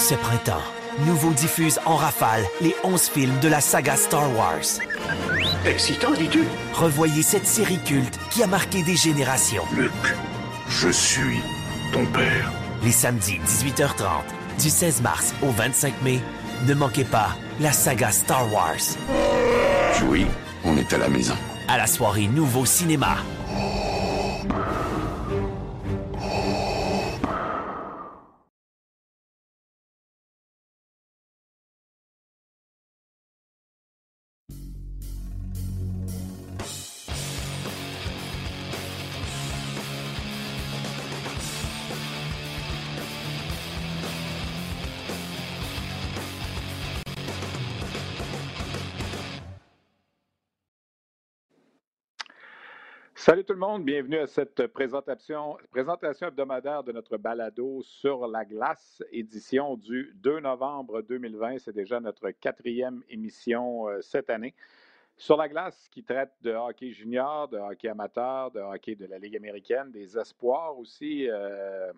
Ce printemps, Nouveau diffuse en rafale les 11 films de la saga Star Wars. Excitant, dis-tu? Revoyez cette série culte qui a marqué des générations. Luc, je suis ton père. Les samedis 18h30, du 16 mars au 25 mai, ne manquez pas la saga Star Wars. Oui, on est à la maison. À la soirée Nouveau Cinéma. Salut tout le monde, bienvenue à cette présentation, hebdomadaire de notre balado sur la glace, édition du 2 novembre 2020. C'est déjà notre quatrième émission euh, cette année. Sur la glace, qui traite de hockey junior, de hockey amateur, de hockey de la Ligue américaine, des espoirs aussi euh,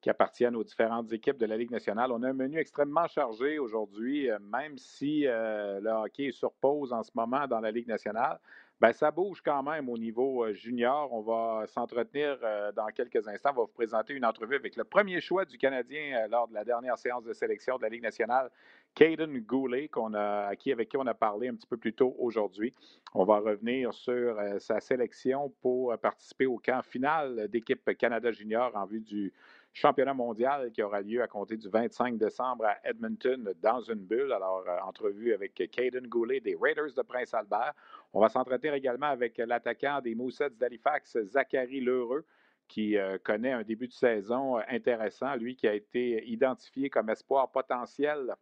qui appartiennent aux différentes équipes de la Ligue nationale. On a un menu extrêmement chargé aujourd'hui, euh, même si le hockey est sur pause en ce moment dans la Ligue nationale. Bien, ça bouge quand même au niveau junior. On va s'entretenir euh, dans quelques instants. On va vous présenter une entrevue avec le premier choix du Canadien lors de la dernière séance de sélection de la Ligue nationale, Caden Goulet, a, avec qui on a parlé un petit peu plus tôt aujourd'hui. On va revenir sur sa sélection pour participer au camp final d'équipe Canada Junior en vue du championnat mondial qui aura lieu à compter du 25 décembre à Edmonton dans une bulle. Alors, euh, entrevue avec Caden Goulet des Raiders de Prince Albert. On va s'entretenir également avec l'attaquant des Moussets d'Halifax, Zachary Lheureux qui euh, connaît un début de saison euh, intéressant, lui qui a été identifié comme espoir potentiel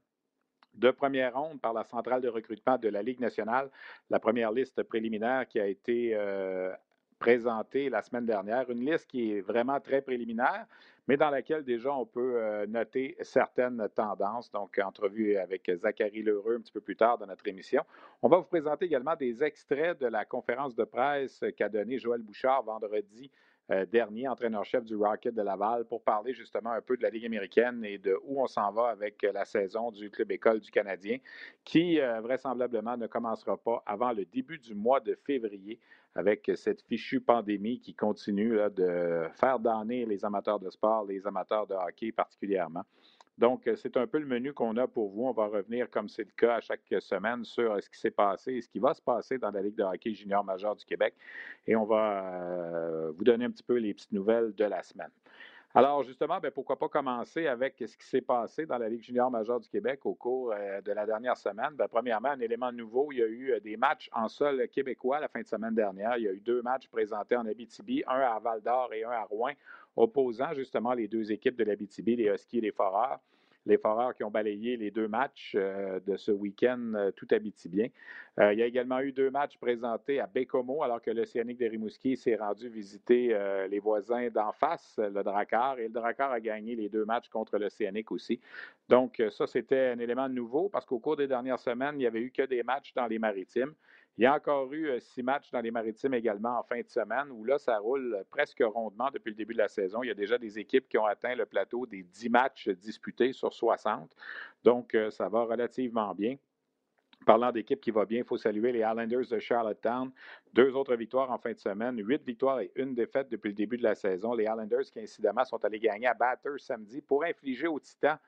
de première ronde par la centrale de recrutement de la Ligue nationale. La première liste préliminaire qui a été présentée la semaine dernière, une liste qui est vraiment très préliminaire, mais dans laquelle déjà on peut euh, noter certaines tendances. Donc, entrevue avec Zachary Lheureux un petit peu plus tard dans notre émission. On va vous présenter également des extraits de la conférence de presse qu'a donnée Joël Bouchard vendredi euh, dernier, entraîneur-chef du Rocket de Laval, pour parler justement un peu de la Ligue américaine et de où on s'en va avec la saison du Club École du Canadien, qui euh, vraisemblablement ne commencera pas avant le début du mois de février avec cette fichue pandémie qui continue de faire damner les amateurs de sport, les amateurs de hockey particulièrement. Donc, c'est un peu le menu qu'on a pour vous. On va revenir, comme c'est le cas à chaque semaine, sur ce qui s'est passé et ce qui va se passer dans la Ligue de hockey junior majeur du Québec. Et on va euh, vous donner un petit peu les petites nouvelles de la semaine. Alors, justement, ben, pourquoi pas commencer avec ce qui s'est passé dans la Ligue junior majeure du Québec au cours euh, de la dernière semaine. Ben, premièrement, un élément nouveau, il y a eu euh, des matchs en sol québécois la fin de semaine dernière. Il y a eu deux matchs présentés en Abitibi, un à Val-d'Or et un à Rouen, opposant justement les deux équipes de l'Abitibi, les Huskies et les Foreurs les Foreurs qui ont balayé les deux matchs euh, de ce week-end euh, tout bien. Euh, il y a également eu deux matchs présentés à Bécomo, alors que l'Océanique de Rimouski s'est rendu visiter les voisins d'en face, le Dracar, et le Dracar a gagné les deux matchs contre l'Océanique aussi. Donc, ça, c'était un élément nouveau parce qu'au cours des dernières semaines, il n'y avait eu que des matchs dans les maritimes. Il y a encore eu euh, six matchs dans les maritimes également en fin de semaine où là, ça roule presque rondement depuis le début de la saison. Il y a déjà des équipes qui ont atteint le plateau des dix matchs disputés sur 60. Donc, euh, ça va relativement bien. Parlant d'équipe qui va bien, il faut saluer les Islanders de Charlottetown. Deux autres victoires en fin de semaine, huit victoires et une défaite depuis le début de la saison. Les Islanders qui, incidemment, sont allés gagner à Batters samedi pour infliger aux Titans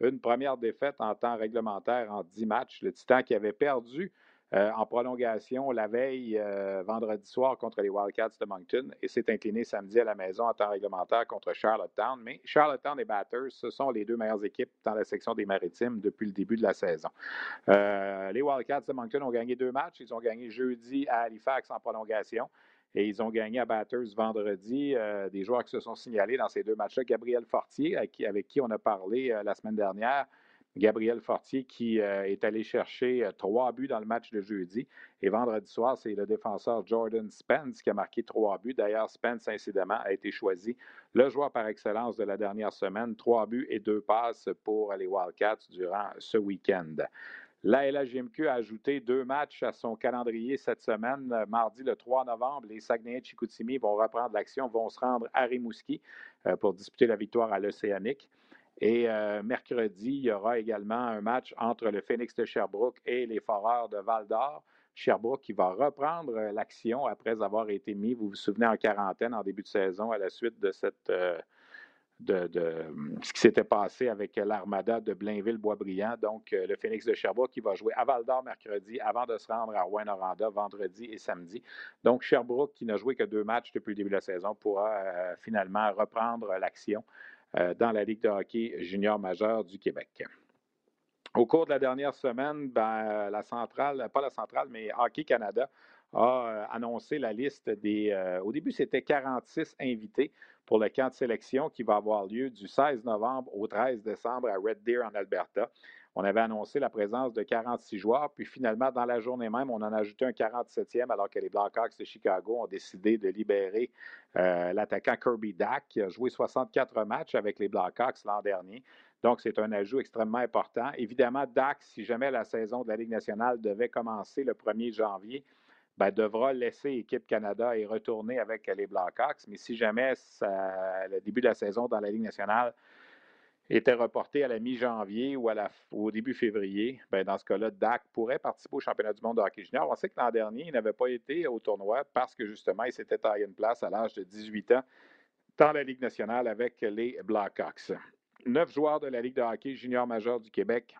une première défaite en temps réglementaire en dix matchs. Le Titan qui avait perdu euh, en prolongation la veille euh, vendredi soir contre les Wildcats de Moncton et s'est incliné samedi à la maison en temps réglementaire contre Charlottetown. Mais Charlottetown et Batters, ce sont les deux meilleures équipes dans la section des Maritimes depuis le début de la saison. Euh, les Wildcats de Moncton ont gagné deux matchs. Ils ont gagné jeudi à Halifax en prolongation. Et ils ont gagné à Batters vendredi. des joueurs qui se sont signalés dans ces deux matchs-là. Gabriel Fortier, avec qui on a parlé la semaine dernière, Gabriel Fortier qui euh, est allé chercher euh, trois buts dans le match de jeudi. Et vendredi soir, c'est le défenseur Jordan Spence qui a marqué trois buts. D'ailleurs, Spence, incidemment, a été choisi le joueur par excellence de la dernière semaine. Trois buts et deux passes pour les Wildcats durant ce week-end. La LHJMQ a ajouté deux matchs à son calendrier cette semaine. Mardi, le 3 novembre, les Saguenay de Chicoutimi vont reprendre l'action, vont se rendre à Rimouski euh, pour disputer la victoire à l'Océanique. Et euh, mercredi, il y aura également un match entre le Phoenix de Sherbrooke et les Foreurs de Val d'Or. Sherbrooke qui va reprendre euh, l'action après avoir été mis, vous vous souvenez, en quarantaine en début de saison à la suite de cette euh, de, ce qui s'était passé avec l'Armada de Blainville-Boisbriand. Donc, le Phoenix de Sherbrooke qui va jouer à Val d'Or mercredi avant de se rendre à rouen vendredi et samedi. Donc, Sherbrooke, qui n'a joué que deux matchs depuis le début de la saison, pourra finalement reprendre l'action dans la Ligue de hockey junior majeur du Québec. Au cours de la dernière semaine, ben, la centrale, pas la centrale, mais Hockey Canada a euh, annoncé la liste des. Euh, au début, c'était 46 invités pour le camp de sélection qui va avoir lieu du 16 novembre au 13 décembre à Red Deer en Alberta. On avait annoncé la présence de 46 joueurs, puis finalement, dans la journée même, on en a ajouté un 47e alors que les Blackhawks de Chicago ont décidé de libérer euh, l'attaquant Kirby Dack, qui a joué 64 matchs avec les Blackhawks l'an dernier. Donc, c'est un ajout extrêmement important. Évidemment, Dak, si jamais la saison de la Ligue nationale devait commencer le 1er janvier, ben, devra laisser Équipe Canada et retourner avec les Blackhawks. Mais si jamais le début de la saison dans la Ligue nationale était reporté à la mi-janvier ou au début février, bien, dans ce cas-là, Dak pourrait participer au championnat du monde de hockey junior. On sait que l'an dernier, il n'avait pas été au tournoi parce que justement, il s'était taillé une place à l'âge de 18 ans dans la Ligue nationale avec les Blackhawks. Neuf joueurs de la Ligue de hockey junior majeur du Québec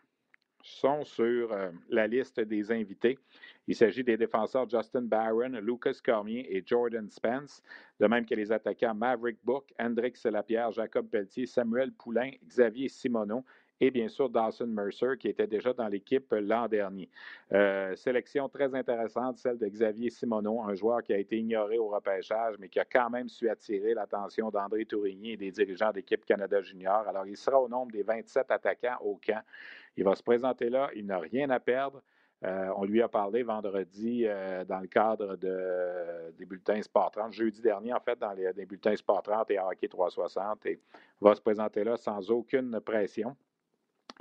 sont sur euh, la liste des invités. Il s'agit des défenseurs Justin Barron, Lucas Cormier et Jordan Spence, de même que les attaquants Maverick Book, Hendrix Lapierre, Jacob Pelletier, Samuel Poulain, Xavier Simoneau et bien sûr Dawson Mercer, qui était déjà dans l'équipe l'an dernier. Euh, sélection très intéressante, celle de Xavier Simoneau, un joueur qui a été ignoré au repêchage, mais qui a quand même su attirer l'attention d'André Tourigny et des dirigeants d'équipe Canada Junior. Alors, il sera au nombre des 27 attaquants au camp. Il va se présenter là, il n'a rien à perdre. Euh, on lui a parlé vendredi euh, dans le cadre des bulletins Sport 30, jeudi dernier, en fait, dans les, bulletins Sport 30 et Hockey 360, et va se présenter là sans aucune pression.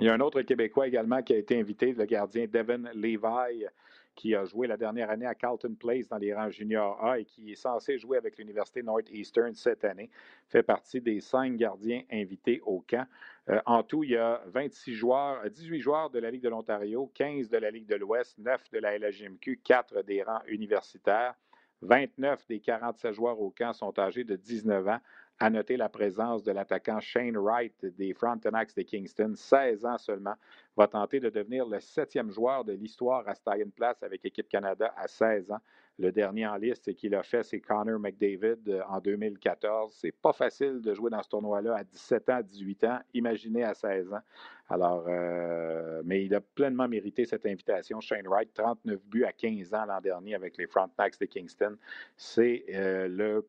Il y a un autre Québécois également qui a été invité, le gardien Devin Levi, qui a joué la dernière année à Carlton Place dans les rangs junior A et qui est censé jouer avec l'Université Northeastern cette année, fait partie des cinq gardiens invités au camp. Euh, en tout, il y a 26 joueurs, 18 joueurs de la Ligue de l'Ontario, 15 de la Ligue de l'Ouest, 9 de la LHMQ, 4 des rangs universitaires. 29 des 47 joueurs au camp sont âgés de 19 ans. À noter la présence de l'attaquant Shane Wright des Frontenacs de Kingston, 16 ans seulement, va tenter de devenir le septième joueur de l'histoire à se une place avec l'équipe Canada à 16 ans. Le dernier en liste qu'il a fait, c'est Connor McDavid euh, en 2014. C'est pas facile de jouer dans ce tournoi-là à 17 ans, 18 ans. Imaginez à 16 ans. Alors, euh, mais il a pleinement mérité cette invitation. Shane Wright, 39 buts à 15 ans l'an dernier avec les Frontenacs de Kingston. C'est euh, le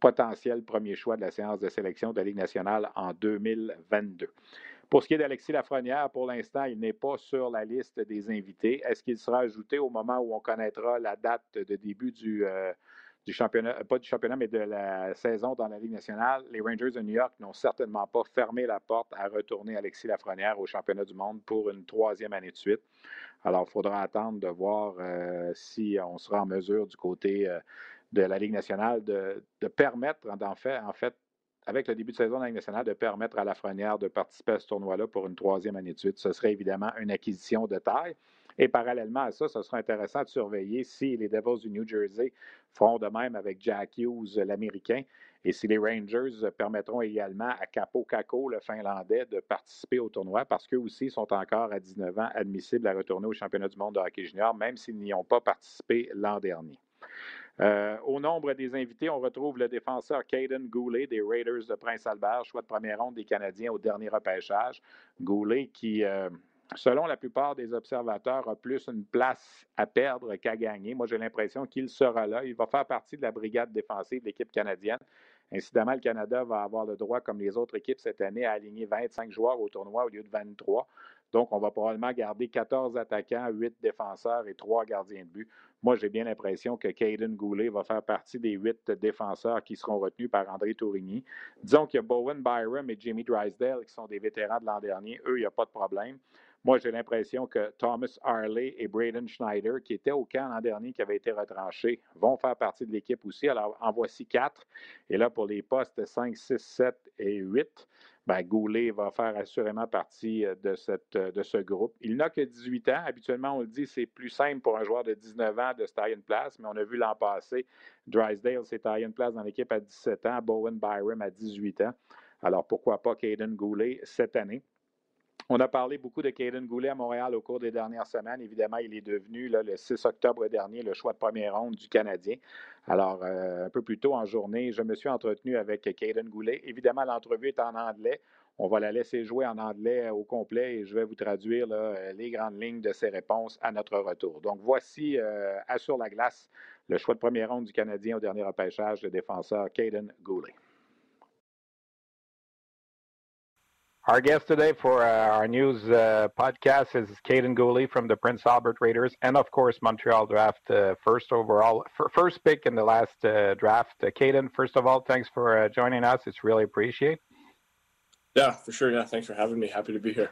potentiel premier choix de la séance de sélection de la Ligue nationale en 2022. Pour ce qui est d'Alexis Lafrenière, pour l'instant, il n'est pas sur la liste des invités. Est-ce qu'il sera ajouté au moment où on connaîtra la date de début du, euh, du championnat, pas du championnat, mais de la saison dans la Ligue nationale? Les Rangers de New York n'ont certainement pas fermé la porte à retourner Alexis Lafrenière au championnat du monde pour une troisième année de suite. Alors, il faudra attendre de voir euh, si on sera en mesure du côté euh, de la Ligue nationale de, permettre, en fait, avec le début de saison de la Ligue nationale, de permettre à la Lafrenière de participer à ce tournoi-là pour une troisième année de suite. Ce serait évidemment une acquisition de taille. Et parallèlement à ça, ce sera intéressant de surveiller si les Devils du New Jersey feront de même avec Jack Hughes, l'Américain, et si les Rangers permettront également à Capo Caco, le Finlandais, de participer au tournoi, parce qu'eux aussi sont encore à 19 ans admissibles à retourner au championnat du monde de hockey junior, même s'ils n'y ont pas participé l'an dernier. Euh, au nombre des invités, on retrouve le défenseur Caden Goulet des Raiders de Prince-Albert, choix de première ronde des Canadiens au dernier repêchage. Goulet qui, euh, selon la plupart des observateurs, a plus une place à perdre qu'à gagner. Moi, j'ai l'impression qu'il sera là. Il va faire partie de la brigade défensive de l'équipe canadienne. Incidemment, le Canada va avoir le droit, comme les autres équipes cette année, à aligner 25 joueurs au tournoi au lieu de 23. Donc, on va probablement garder 14 attaquants, 8 défenseurs et 3 gardiens de but. Moi, j'ai bien l'impression que Caden Goulet va faire partie des 8 défenseurs qui seront retenus par André Tourigny. Disons qu'il y a Bowen Byram et Jimmy Drysdale qui sont des vétérans de l'an dernier. Eux, il n'y a pas de problème. Moi, j'ai l'impression que Thomas Harley et Braden Schneider, qui étaient au camp l'an dernier, qui avaient été retranchés, vont faire partie de l'équipe aussi. Alors, en voici quatre. Et là, pour les postes 5, 6, 7 et 8, ben, Goulet va faire assurément partie de, cette, de ce groupe. Il n'a que 18 ans. Habituellement, on le dit, c'est plus simple pour un joueur de 19 ans de se tailler une place, mais on a vu l'an passé, Drysdale s'est taillé une place dans l'équipe à 17 ans, Bowen Byram à 18 ans. Alors pourquoi pas Caden Goulet cette année? On a parlé beaucoup de Caden Goulet à Montréal au cours des dernières semaines. Évidemment, il est devenu le 6 octobre dernier le choix de première ronde du Canadien. Alors, euh, un peu plus tôt en journée, je me suis entretenu avec Caden Goulet. Évidemment, l'entrevue est en anglais. On va la laisser jouer en anglais au complet et je vais vous traduire les grandes lignes de ses réponses à notre retour. Donc, voici, euh, Assure la glace, le choix de première ronde du Canadien au dernier repêchage, le défenseur Caden Goulet. Our guest today for uh, our news uh, podcast is Caden Gooley from the Prince Albert Raiders, and of course Montreal draft uh, first overall, first pick in the last uh, draft. Uh, Caden, first of all, thanks for uh, joining us. It's really appreciated. Yeah, for sure. Yeah, thanks for having me. Happy to be here.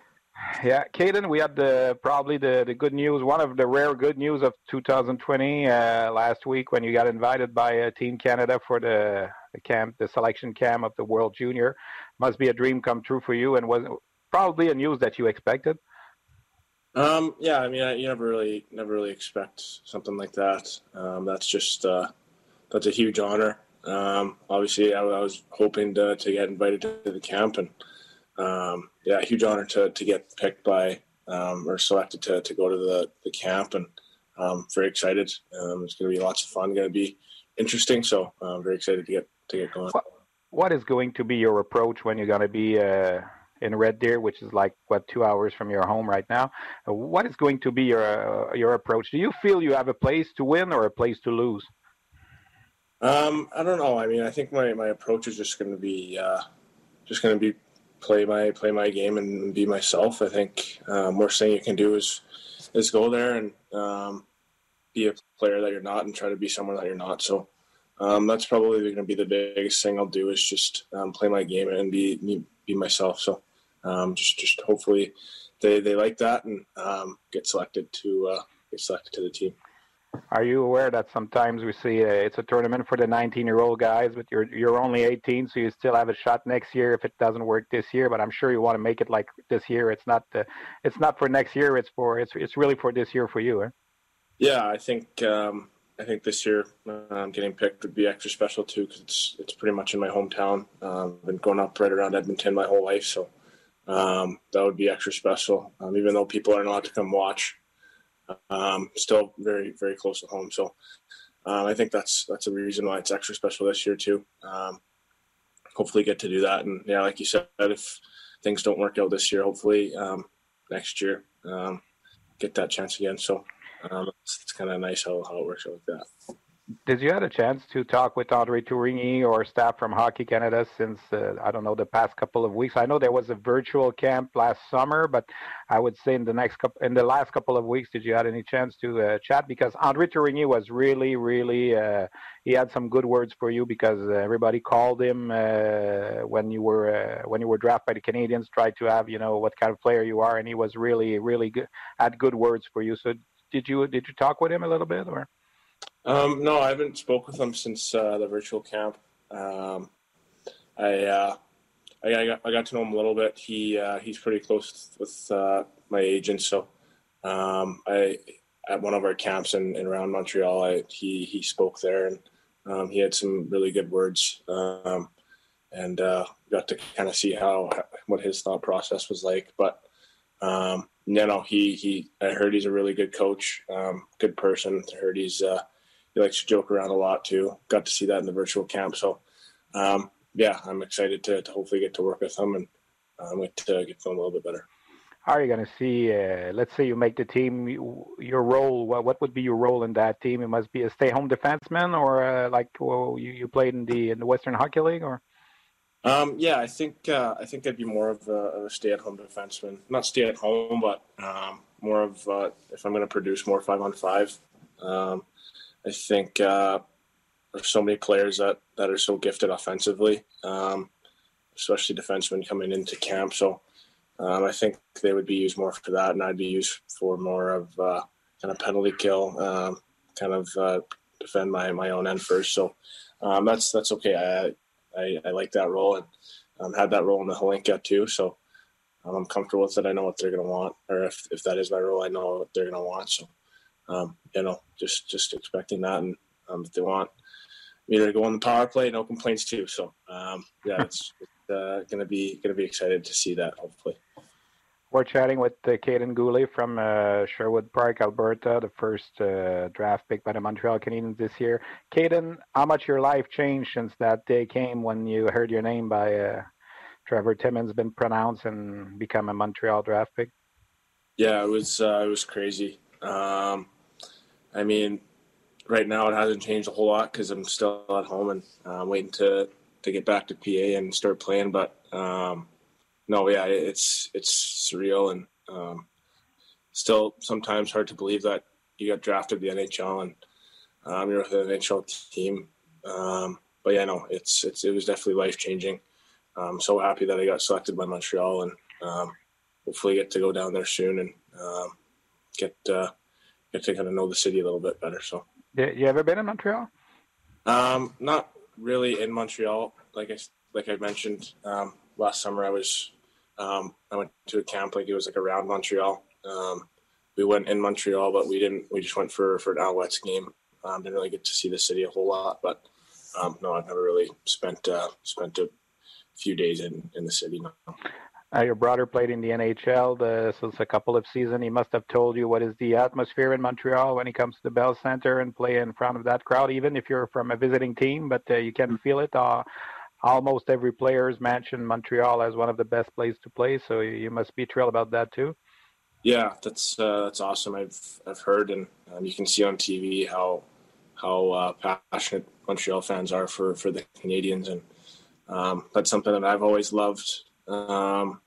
Yeah, Caden, we had the probably the, the good news, one of the rare good news of 2020 last week when you got invited by Team Canada for the, the camp, the selection camp of the World Junior must be a dream come true for you, and was probably a news that you expected. Um, yeah, I mean, I, you never really, never really expect something like that. Um, that's just uh, that's a huge honor. Um, obviously, I, I, was hoping to, to get invited to the camp, and um, yeah, huge honor to, to get picked by um, or selected to, to go to the, the camp, and um, very excited. Um, it's going to be lots of fun. Going to be interesting. So I'm very excited to get to get going what is going to be your approach when you're going to be uh, in Red Deer, which is like what two hours from your home right now? Uh, what is going to be your uh, your approach? Do you feel you have a place to win or a place to lose? Um, I don't know. I mean, I think my, my approach is just going to be uh, just going to be play my play my game and be myself. I think um, worst thing you can do is is go there and um, be a player that you're not and try to be someone that you're not. So um, that's probably going to be the biggest thing I'll do is just um, play my game and be be myself. So um, just just hopefully they, they like that and um, get selected to uh, get selected to the team. Are you aware that sometimes we see uh, it's a tournament for the 19 year old guys, but you're you're only 18, so you still have a shot next year if it doesn't work this year. But I'm sure you want to make it like this year. It's not uh, it's not for next year. It's for it's it's really for this year for you. Eh? Yeah, I think um, I think this year um, getting picked would be extra special too because it's it's pretty much in my hometown. Um, I've been going up right around Edmonton my whole life, so um, that would be extra special. Um, even though people aren't allowed to come watch, um, still very very close to home. So um, I think that's that's a reason why it's extra special this year too. hopefully, get to do that, and yeah, like you said, if things don't work out this year, hopefully next year get that chance again. So um, it's, it's kind of nice how, how it works out like that. Did you have a chance to talk with Andre Tourigny or staff from Hockey Canada since uh, I don't know the past couple of weeks? I know there was a virtual camp last summer, but I would say in the next couple, in the last couple of weeks, did you had any chance to uh, chat? Because Andre Tourigny was really, really uh, he had some good words for you because everybody called him uh, when you were uh, when you were drafted by the Canadians, tried to have you know what kind of player you are, and he was really, really good, had good words for you. So did you did you talk with him a little bit or? Um, no, I haven't spoke with him since uh, the virtual camp. Um, I, uh, I, I, got, I got to know him a little bit. He uh, he's pretty close with uh, my agent, so um, I at one of our camps in, in around Montreal, I, he he spoke there and um, he had some really good words um, and uh, got to kind of see how what his thought process was like. But um, you know, he he. I heard he's a really good coach, um, good person. I heard he's uh, he likes to joke around a lot too. Got to see that in the virtual camp. So, um, yeah, I'm excited to, to hopefully get to work with him and um, get to get to him a little bit better. How are you going to see? Uh, let's say you make the team. Your role. What, what would be your role in that team? It must be a stay-home defenseman, or uh, like well, you, you played in the in the Western Hockey League, or um, yeah, I think uh, I think I'd be more of a, a, stay-at-home defenseman. Not stay-at-home, but um, more of uh, if I'm going to produce more five-on-five. Um, I think uh, there's so many players that, that are so gifted offensively, um, especially defensemen coming into camp. So um, I think they would be used more for that, and I'd be used for more of uh, kind of penalty kill, um, kind of uh, defend my, my own end first. So that's that's okay. I, I, I like that role, and um, had that role in the Hlinka too. So um, I'm comfortable with it. I know what they're going to want, or if, if that is my role, I know what they're going to want. So, um, you know, just just expecting that, and um, if they want me to go on the power play, no complaints too. So, um, yeah, it's, it's uh, going to be going to be excited to see that. Hopefully. We're chatting with uh, Kaiden Guhle from uh, Sherwood Park, Alberta, the first uh, draft pick by the Montreal Canadiens this year. Kaiden, how much your life changed since that day came when you heard your name by uh, Trevor Timmins been pronounced and become a Montreal draft pick? Yeah, it was uh, it was crazy. Um, I mean, right now it hasn't changed a whole lot because I'm still at home and uh, waiting to to get back to PA and start playing. But um, no, yeah, it's it's surreal and um, still sometimes hard to believe that you got drafted the NHL and um, you're with an NHL team. Um, but yeah, no, it's it's it was definitely life changing. I'm so happy that I got selected by Montreal and um, hopefully get to go down there soon and um, get uh, get to kind of know the city a little bit better. So, yeah, you ever been in Montreal? Um, not really in Montreal. Like I like I mentioned um, last summer, I was um, I went to a camp like it was like around Montreal. Um, we went in Montreal, but we didn't. We just went for for an Alouettes game. Um, didn't really get to see the city a whole lot, but um, no, I've never really spent uh, spent a few days in in the city. No. Uh, your brother played in the NHL the, since a couple of seasons. He must have told you what is the atmosphere in Montreal when he comes to the Bell Center and play in front of that crowd, even if you're from a visiting team, but uh, you can feel it. Uh, almost every player has mentioned Montreal as one of the best places to play, so you must be thrilled about that too. Yeah, that's uh, that's awesome. I've I've heard and um, you can see on TV how how uh, passionate Montreal fans are for for the Canadians, and um, that's something that I've always loved. Um,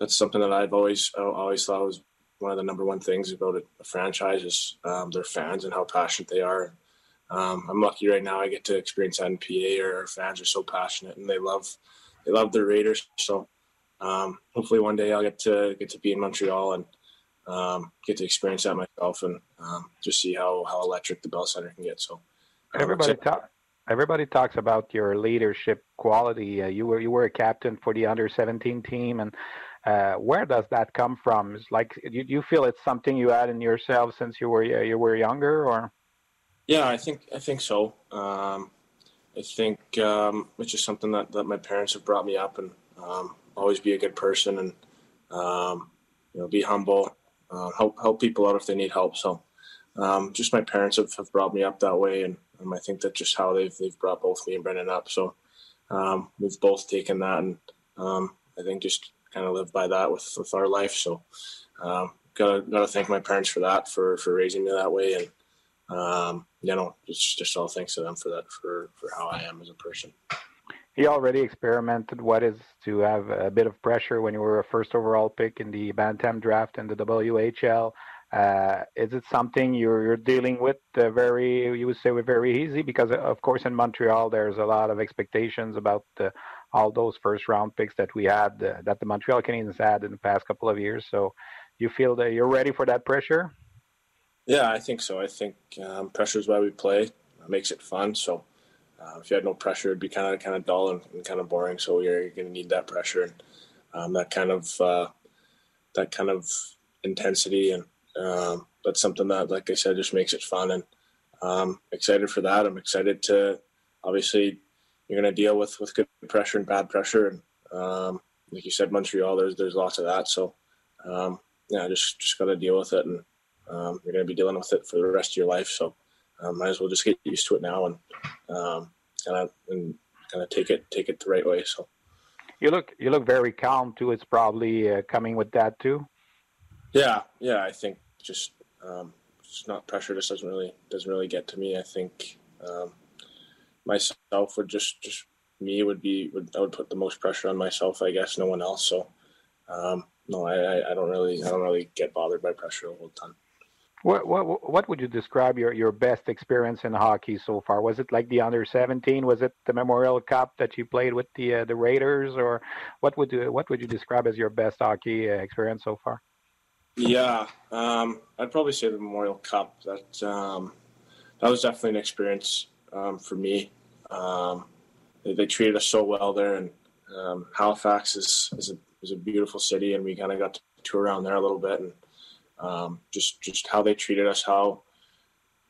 that's something that I've always always thought was one of the number one things about a, franchise is um, their fans and how passionate they are um, I'm lucky right now. I get to experience that in PA. Our fans are so passionate and they love they love their Raiders. So um, hopefully one day I'll get to get to be in Montreal and um, get to experience that myself and um, just see how how electric the Bell Center can get. So um, everybody talk. Everybody talks about your leadership quality. Uh, you were you were a captain for the under 17 team, and uh, where does that come from? Is like you, you feel it's something you had in yourself since you were you were younger, or? Yeah, I think I think so. Um, I think um, it's just something that, that my parents have brought me up and um, always be a good person and um, you know be humble, uh, help help people out if they need help. So um, just my parents have, have brought me up that way, and I think that's just how they've they've brought both me and Brendan up. So um, we've both taken that, and I think just kind of live by that with, with our life. So gotta gotta thank my parents for that for for raising me that way and um, you know, it's just all thanks to them for that, for, for how I am as a person. He already experimented what is to have a bit of pressure when you were a first overall pick in the Bantam draft in the WHL. Uh, is it something you're, you're dealing with uh, very, you would say, with very easy? Because, uh, of course, in Montreal, there's a lot of expectations about all those first round picks that we had, uh, that the Montreal Canadiens had in the past couple of years. So you feel that you're ready for that pressure? Yeah, I think so. I think um, pressure is why we play. It makes it fun. So uh, if you had no pressure, it'd be kind of kind of dull and, and kind of boring. So you're, you're going to need that pressure and um, that kind of uh, that kind of intensity, and um, that's something that, like I said, just makes it fun. And um, excited for that. I'm excited to obviously you're going to deal with with good pressure and bad pressure, and um, like you said, Montreal, there's there's lots of that. So um, yeah, just just got to deal with it and um, you're going to be dealing with it for the rest of your life. So um, might as well just get used to it now and um, kind of and kind of take it take it the right way. So you look you look very calm too. It's probably uh, coming with that too. Yeah, yeah. I think just um, just not pressure just doesn't really doesn't really get to me. I think um, myself would just just me would be would I would put the most pressure on myself. I guess no one else. So um, no, I, I don't really I don't really get bothered by pressure a whole ton. What, what what would you describe your, your best experience in hockey so far? Was it like the under seventeen? Was it the Memorial Cup that you played with the uh, the Raiders, or what would you what would you describe as your best hockey uh, experience so far? Yeah, um, I'd probably say the Memorial Cup. That um, that was definitely an experience um, for me. Um, they, they, treated us so well there, and Um, Halifax is is a, is a beautiful city, and we kind of got to tour around there a little bit, and um, just just how they treated us, how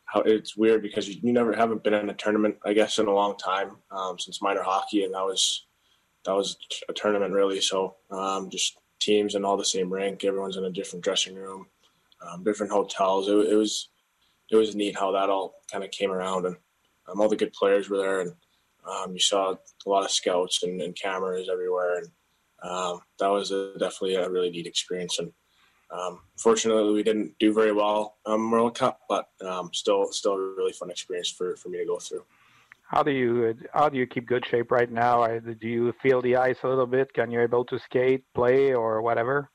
how it's weird because you, you, never haven't been in a tournament, I guess, in a long time um, since minor hockey, and that was that was a tournament really. So um, just teams in all the same rank, everyone's in a different dressing room, um, different hotels. It, it, was it was neat how that all kind of came around, and um, all the good players were there, and um, you saw a lot of scouts and, and cameras everywhere, and that was a, definitely a really neat experience. And um, fortunately, we didn't do very well um, World Cup, but um, still, still a really fun experience for, for me to go through. How do you how do you keep good shape right now? Do you feel the ice a little bit? Can you able to skate, play, or whatever?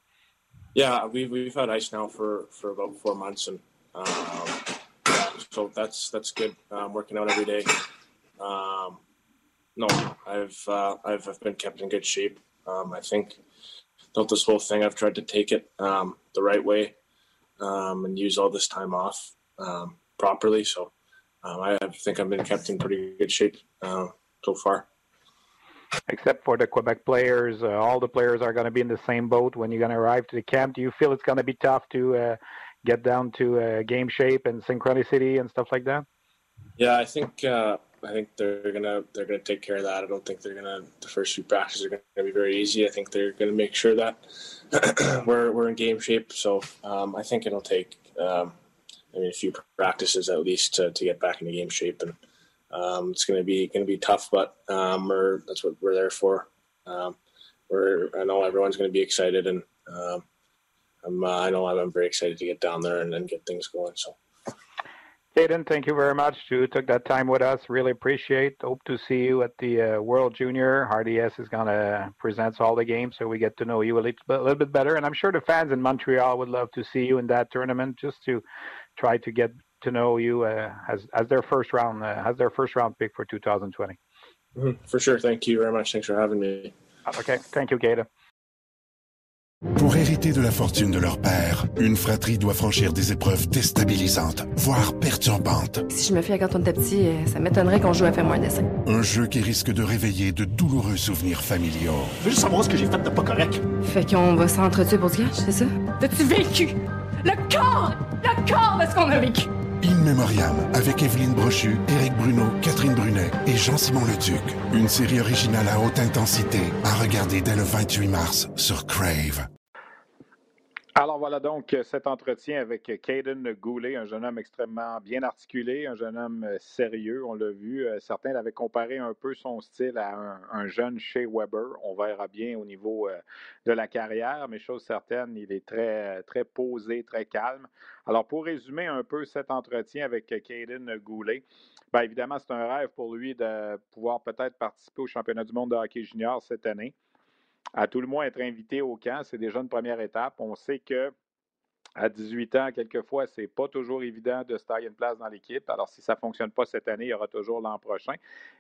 Yeah, we've we've had ice now for, for about four months, and um, yeah, so that's that's good. I'm working out every day. Um, no, I've, uh, I've I've been kept in good shape. Um, I think throughout this whole thing, I've tried to take it um, the right way um, and use all this time off um, properly. So um, I think I've been kept in pretty good shape uh, so far. Except for the Quebec players, uh, all the players are going to be in the same boat when you're going to arrive to the camp. Do you feel it's going to be tough to uh, get down to uh, game shape and synchronicity and stuff like that? Yeah, I think uh, I think they're gonna they're gonna take care of that. I don't think they're gonna the first few practices are gonna be very easy. I think they're gonna make sure that we're we're in game shape. So um, I think it'll take um, I mean a few practices at least to, to get back into game shape, and um, it's gonna be gonna be tough, but um, we're that's what we're there for. Um, we're I know everyone's gonna be excited, and um, I'm uh, I know I'm very excited to get down there and, and get things going. So. Caden, thank you very much. You took that time with us. Really appreciate. Hope to see you at the uh, World Junior. RDS is going to present all the games, so we get to know you a little, bit, a little bit better. And I'm sure the fans in Montreal would love to see you in that tournament, just to try to get to know you uh, as as their first round uh, as their first round pick for 2020. Mm-hmm. For sure. Thank you very much. Thanks for having me. Okay. Thank you, Caden. Pour hériter de la fortune de leur père, une fratrie doit franchir des épreuves déstabilisantes, voire perturbantes. Si je me fie à quand on était petit, euh, ça m'étonnerait qu'on joue à faire un dessin. Un jeu qui risque de réveiller de douloureux souvenirs familiaux. Je veux juste savoir ce que j'ai fait de pas correct. Fait qu'on va s'entretuer pour ce gage, c'est ça? T'as-tu vécu? Le corps! Le corps de ce qu'on a vécu! In Memoriam, avec Evelyne Brochu, Éric Bruno, Catherine Brunet et Jean-Simon Leduc. Une série originale à haute intensité à regarder dès le 28 mars sur Crave. Alors voilà donc cet entretien avec Caden Goulet, un jeune homme extrêmement bien articulé, un jeune homme euh, sérieux, on l'a vu. Euh, certains l'avaient comparé un peu son style à un, jeune chez Weber. On verra bien au niveau euh, de la carrière, mais chose certaine, il est très, très posé, très calme. Alors pour résumer un peu cet entretien avec Caden Goulet, bien évidemment, c'est un rêve pour lui de pouvoir peut-être participer au championnat du monde de hockey junior cette année à tout le moins être invité au camp, c'est déjà une première étape. On sait que à 18 ans, quelquefois, c'est pas toujours évident de se tailler une place dans l'équipe. Alors, si ça ne fonctionne pas cette année, il y aura toujours l'an prochain.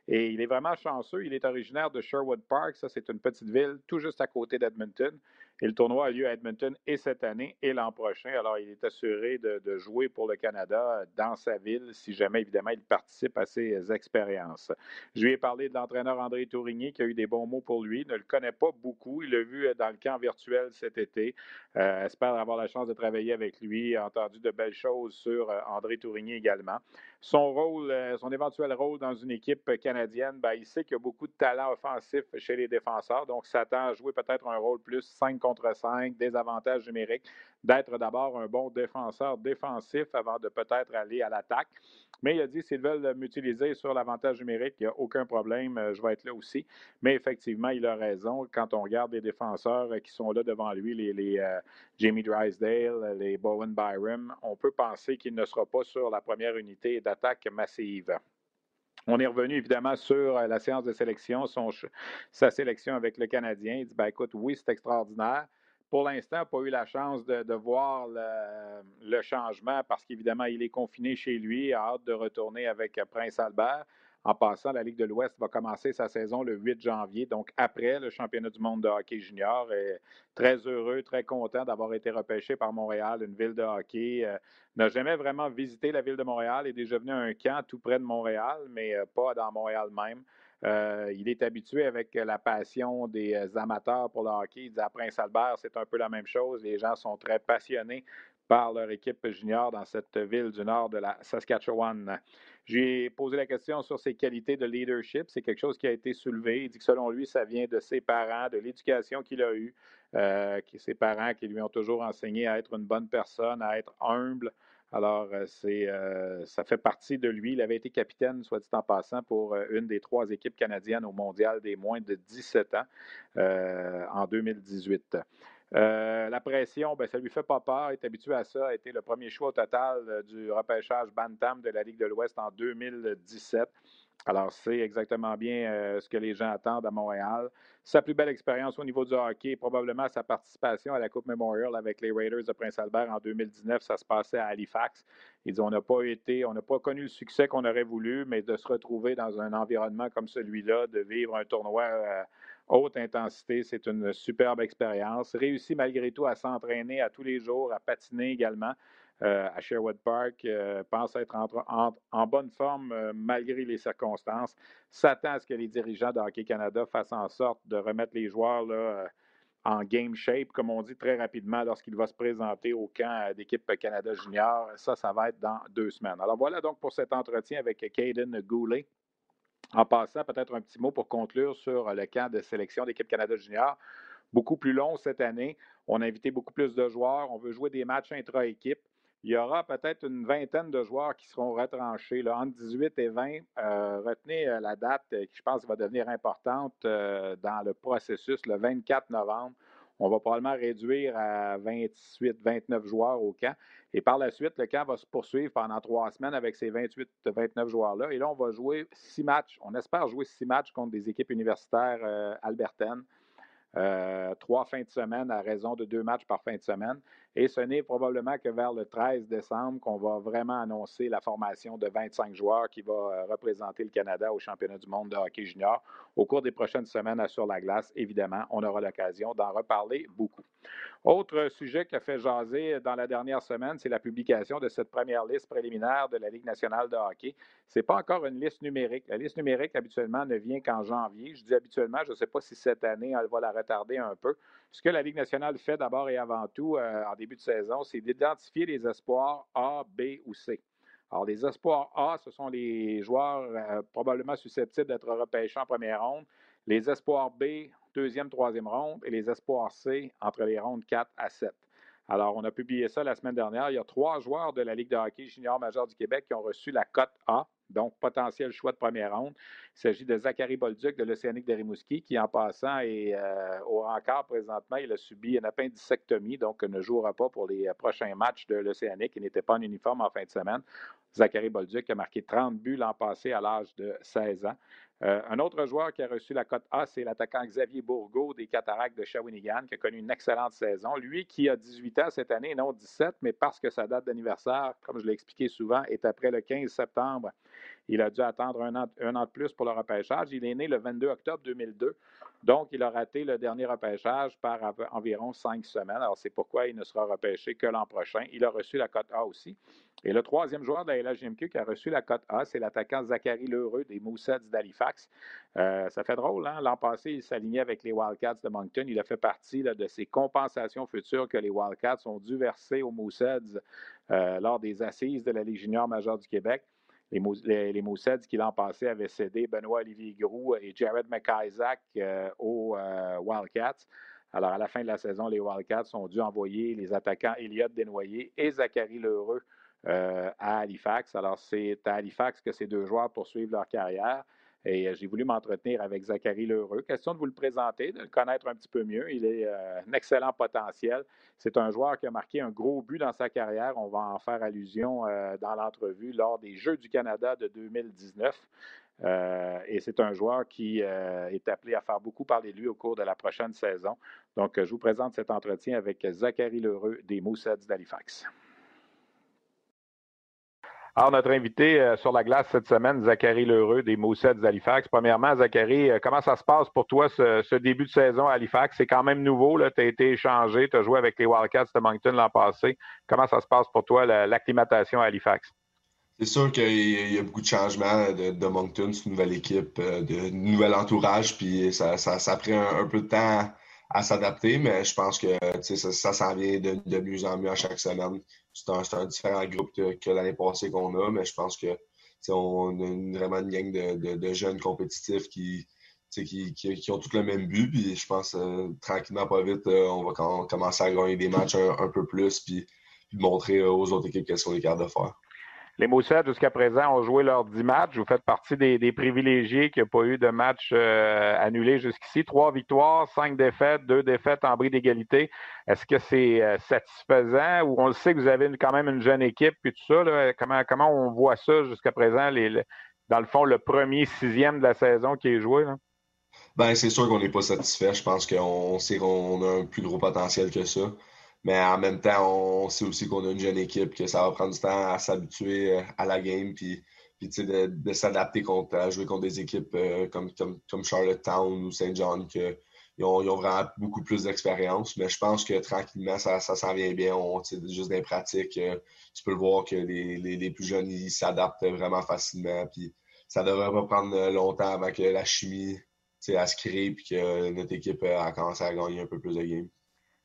Et il est vraiment chanceux. Il est originaire de Sherwood Park. Ça, c'est une petite ville tout juste à côté d'Edmonton. Et le tournoi a lieu à Edmonton et cette année et l'an prochain. Alors, il est assuré de, jouer pour le Canada dans sa ville si jamais, évidemment, il participe à ces expériences. Je lui ai parlé de l'entraîneur André Tourigny qui a eu des bons mots pour lui. Il ne le connaît pas beaucoup. Il l'a vu dans le camp virtuel cet été. Euh, espère avoir la chance de travailler avec lui. A entendu de belles choses sur euh, André Tourigny également son rôle, euh, son éventuel rôle dans une équipe canadienne, ben, il sait qu'il y a beaucoup de talent offensif chez les défenseurs, donc s'attend à jouer peut-être un rôle plus 5 contre 5, des avantages numériques, d'être d'abord un bon défenseur défensif avant de peut-être aller à l'attaque. Mais il a dit s'ils veulent m'utiliser sur l'avantage numérique, il n'y a aucun problème, euh, je vais être là aussi. Mais effectivement, il a raison. Quand on regarde les défenseurs qui sont là devant lui, les, euh, Jamie Drysdale, les Bowen Byram, on peut penser qu'il ne sera pas sur la première unité d'attaque massive. On est revenu évidemment sur euh, la séance de sélection, sa sélection avec le Canadien. Il dit ben, écoute, oui, c'est extraordinaire. Pour l'instant, pas eu la chance de, voir le, changement parce qu'évidemment, il est confiné chez lui, a hâte de retourner avec Prince Albert. En passant, la Ligue de l'Ouest va commencer sa saison le 8 janvier, donc après le championnat du monde de hockey junior. Et très heureux, très content d'avoir été repêché par Montréal, une ville de hockey. Euh, n'a jamais vraiment visité la ville de Montréal, est déjà venu à un camp tout près de Montréal, mais euh, pas dans Montréal même. Euh, il est habitué avec la passion des amateurs pour le hockey. Il dit à Prince-Albert, c'est un peu la même chose. Les gens sont très passionnés par leur équipe junior dans cette ville du nord de la Saskatchewan. J'ai posé la question sur ses qualités de leadership. C'est quelque chose qui a été soulevé. Il dit que selon lui, ça vient de ses parents, de l'éducation qu'il a eue, euh, ses parents qui lui ont toujours enseigné à être une bonne personne, à être humble. Alors, euh, c'est, euh, ça fait partie de lui. Il avait été capitaine, soit dit en passant, pour une des trois équipes canadiennes au mondial des moins de 17 ans en 2018. Euh, la pression, ben, ça lui fait pas peur. Il est habitué à ça. A été le premier choix au total euh, du repêchage Bantam de la Ligue de l'Ouest en 2017. Alors, c'est exactement bien euh, ce que les gens attendent à Montréal. Sa plus belle expérience au niveau du hockey, probablement sa participation à la Coupe Memorial avec les Raiders de Prince-Albert en 2019. Ça se passait à Halifax. Il dit on n'a pas été, on n'a pas connu le succès qu'on aurait voulu, mais de se retrouver dans un environnement comme celui-là, de vivre un tournoi haute intensité. C'est une superbe expérience. Réussi malgré tout à s'entraîner à tous les jours, à patiner également. Euh, à Sherwood Park, euh, pense être en, bonne forme euh, malgré les circonstances, s'attend à ce que les dirigeants de Hockey Canada fassent en sorte de remettre les joueurs là, en game shape, comme on dit très rapidement, lorsqu'il va se présenter au camp d'équipe Canada Junior. Ça, ça va être dans deux semaines. Alors voilà donc pour cet entretien avec Caden Goulet. En passant, peut-être un petit mot pour conclure sur le camp de sélection d'équipe Canada Junior. Beaucoup plus long cette année. On a invité beaucoup plus de joueurs. On veut jouer des matchs intra-équipe. Il y aura peut-être une vingtaine de joueurs qui seront retranchés, là, entre 18 et 20. Euh, retenez euh, la date euh, qui, je pense, va devenir importante dans le processus, le 24 novembre. On va probablement réduire à 28, 29 joueurs au camp. Et par la suite, le camp va se poursuivre pendant trois semaines avec ces 28, 29 joueurs-là. Et là, on va jouer six matchs. On espère jouer six matchs contre des équipes universitaires euh, albertaines. Euh, trois fins de semaine à raison de deux matchs par fin de semaine. Et ce n'est probablement que vers le 13 décembre qu'on va vraiment annoncer la formation de 25 joueurs qui va euh, représenter le Canada au championnat du monde de hockey junior. Au cours des prochaines semaines sur la glace, évidemment, on aura l'occasion d'en reparler beaucoup. Autre sujet qui a fait jaser dans la dernière semaine, c'est la publication de cette première liste préliminaire de la Ligue nationale de hockey. Ce n'est pas encore une liste numérique. La liste numérique, habituellement, ne vient qu'en janvier. Je dis habituellement, je ne sais pas si cette année, elle va la retarder un peu. Ce que la Ligue nationale fait d'abord et avant tout euh, en début de saison, c'est d'identifier les espoirs A, B ou C. Alors, les espoirs A, ce sont les joueurs euh, probablement susceptibles d'être repêchés en première ronde. Les espoirs B, deuxième, troisième ronde. Et les espoirs C, entre les rondes 4 à 7. Alors, on a publié ça la semaine dernière. Il y a trois joueurs de la Ligue de hockey junior majeur du Québec qui ont reçu la cote A donc potentiel choix de première ronde. Il s'agit de Zachary Bolduc de l'Océanique de Rimouski, qui en passant est euh, au rencard présentement. Il a subi une appendicectomie, donc ne jouera pas pour les prochains matchs de l'Océanique. Il n'était pas en uniforme en fin de semaine. Zachary Bolduc a marqué 30 buts l'an passé à l'âge de 16 ans. Euh, un autre joueur qui a reçu la cote A, c'est l'attaquant Xavier Bourgault des Cataractes de Shawinigan, qui a connu une excellente saison. Lui qui a 18 ans cette année, non 17, mais parce que sa date d'anniversaire, comme je l'ai expliqué souvent, est après le 15 septembre il a dû attendre un an, de plus pour le repêchage. Il est né le 22 octobre 2002. Donc, il a raté le dernier repêchage par environ cinq semaines. Alors, c'est pourquoi il ne sera repêché que l'an prochain. Il a reçu la cote A aussi. Et le troisième joueur de la LHGMQ qui a reçu la cote A, c'est l'attaquant Zachary Lheureux des Moussets d'Halifax. Euh, ça fait drôle, hein? L'an passé, il s'alignait avec les Wildcats de Moncton. Il a fait partie de ces compensations futures que les Wildcats ont dû verser aux Moussets euh, lors des assises de la Ligue junior majeure du Québec. Les, les, Moussets qui l'an passé avaient cédé Benoît-Olivier Groux et Jared McIsaac euh, aux euh, Wildcats. Alors, à la fin de la saison, les Wildcats ont dû envoyer les attaquants Elliott Desnoyers et Zachary Lheureux euh, à Halifax. Alors, c'est à Halifax que ces deux joueurs poursuivent leur carrière. Et euh, j'ai voulu m'entretenir avec Zachary Lheureux. Question de vous le présenter, de le connaître un petit peu mieux. Il est euh, un excellent potentiel. C'est un joueur qui a marqué un gros but dans sa carrière. On va en faire allusion euh, dans l'entrevue lors des Jeux du Canada de 2019. et c'est un joueur qui est appelé à faire beaucoup parler de lui au cours de la prochaine saison. Donc, je vous présente cet entretien avec Zachary Lheureux des Moussets d'Halifax. Alors, notre invité euh, sur la glace cette semaine, Zachary Lheureux des Moussets d'Halifax. Premièrement, Zachary, euh, comment ça se passe pour toi ce, début de saison à Halifax? C'est quand même nouveau, tu as été échangé, tu as joué avec les Wildcats de Moncton l'an passé. Comment ça se passe pour toi, l'acclimatation à Halifax? C'est sûr qu'il y a beaucoup de changements de, Moncton, c'est une nouvelle équipe, euh, de nouvel entourage, puis ça, ça, ça a pris un, peu de temps à, s'adapter, mais je pense que ça, ça s'en vient de, de, mieux en mieux à chaque semaine. C'est un, un, différent groupe que, l'année passée qu'on a, mais je pense que on a vraiment une gang de, de jeunes compétitifs qui, qui, qui, ont tous le même but. Puis je pense euh, tranquillement, pas vite, euh, on va commencer à gagner des matchs un, peu plus, puis, montrer aux autres équipes qu'elles sont les capables de faire. Les Moussets, jusqu'à présent, ont joué leurs 10 matchs. Vous faites partie des, privilégiés qui n'ont pas eu de match euh, annulé jusqu'ici. Trois victoires, cinq défaites, deux défaites en bris d'égalité. Est-ce que c'est euh, satisfaisant ou on le sait que vous avez quand même une jeune équipe et tout ça? Comment, comment on voit ça jusqu'à présent, dans le fond, le premier sixième de la saison qui est joué? Là? Ben, c'est sûr qu'on n'est pas satisfait. Je pense qu'on sait qu'on a un plus gros potentiel que ça. Mais en même temps, on sait aussi qu'on a une jeune équipe, que ça va prendre du temps à s'habituer euh, à la game, puis, puis de, de s'adapter à jouer contre des équipes euh, comme, comme, comme Charlottetown ou Saint John, qui ont, ils ont vraiment beaucoup plus d'expérience. Mais je pense que tranquillement, ça, ça s'en vient bien. On, juste des pratiques, euh, tu peux le voir que les, les, les plus jeunes, ils s'adaptent vraiment facilement. Puis ça devrait pas prendre longtemps avant que la chimie elle se crée et que notre équipe a commencé à gagner un peu plus de games.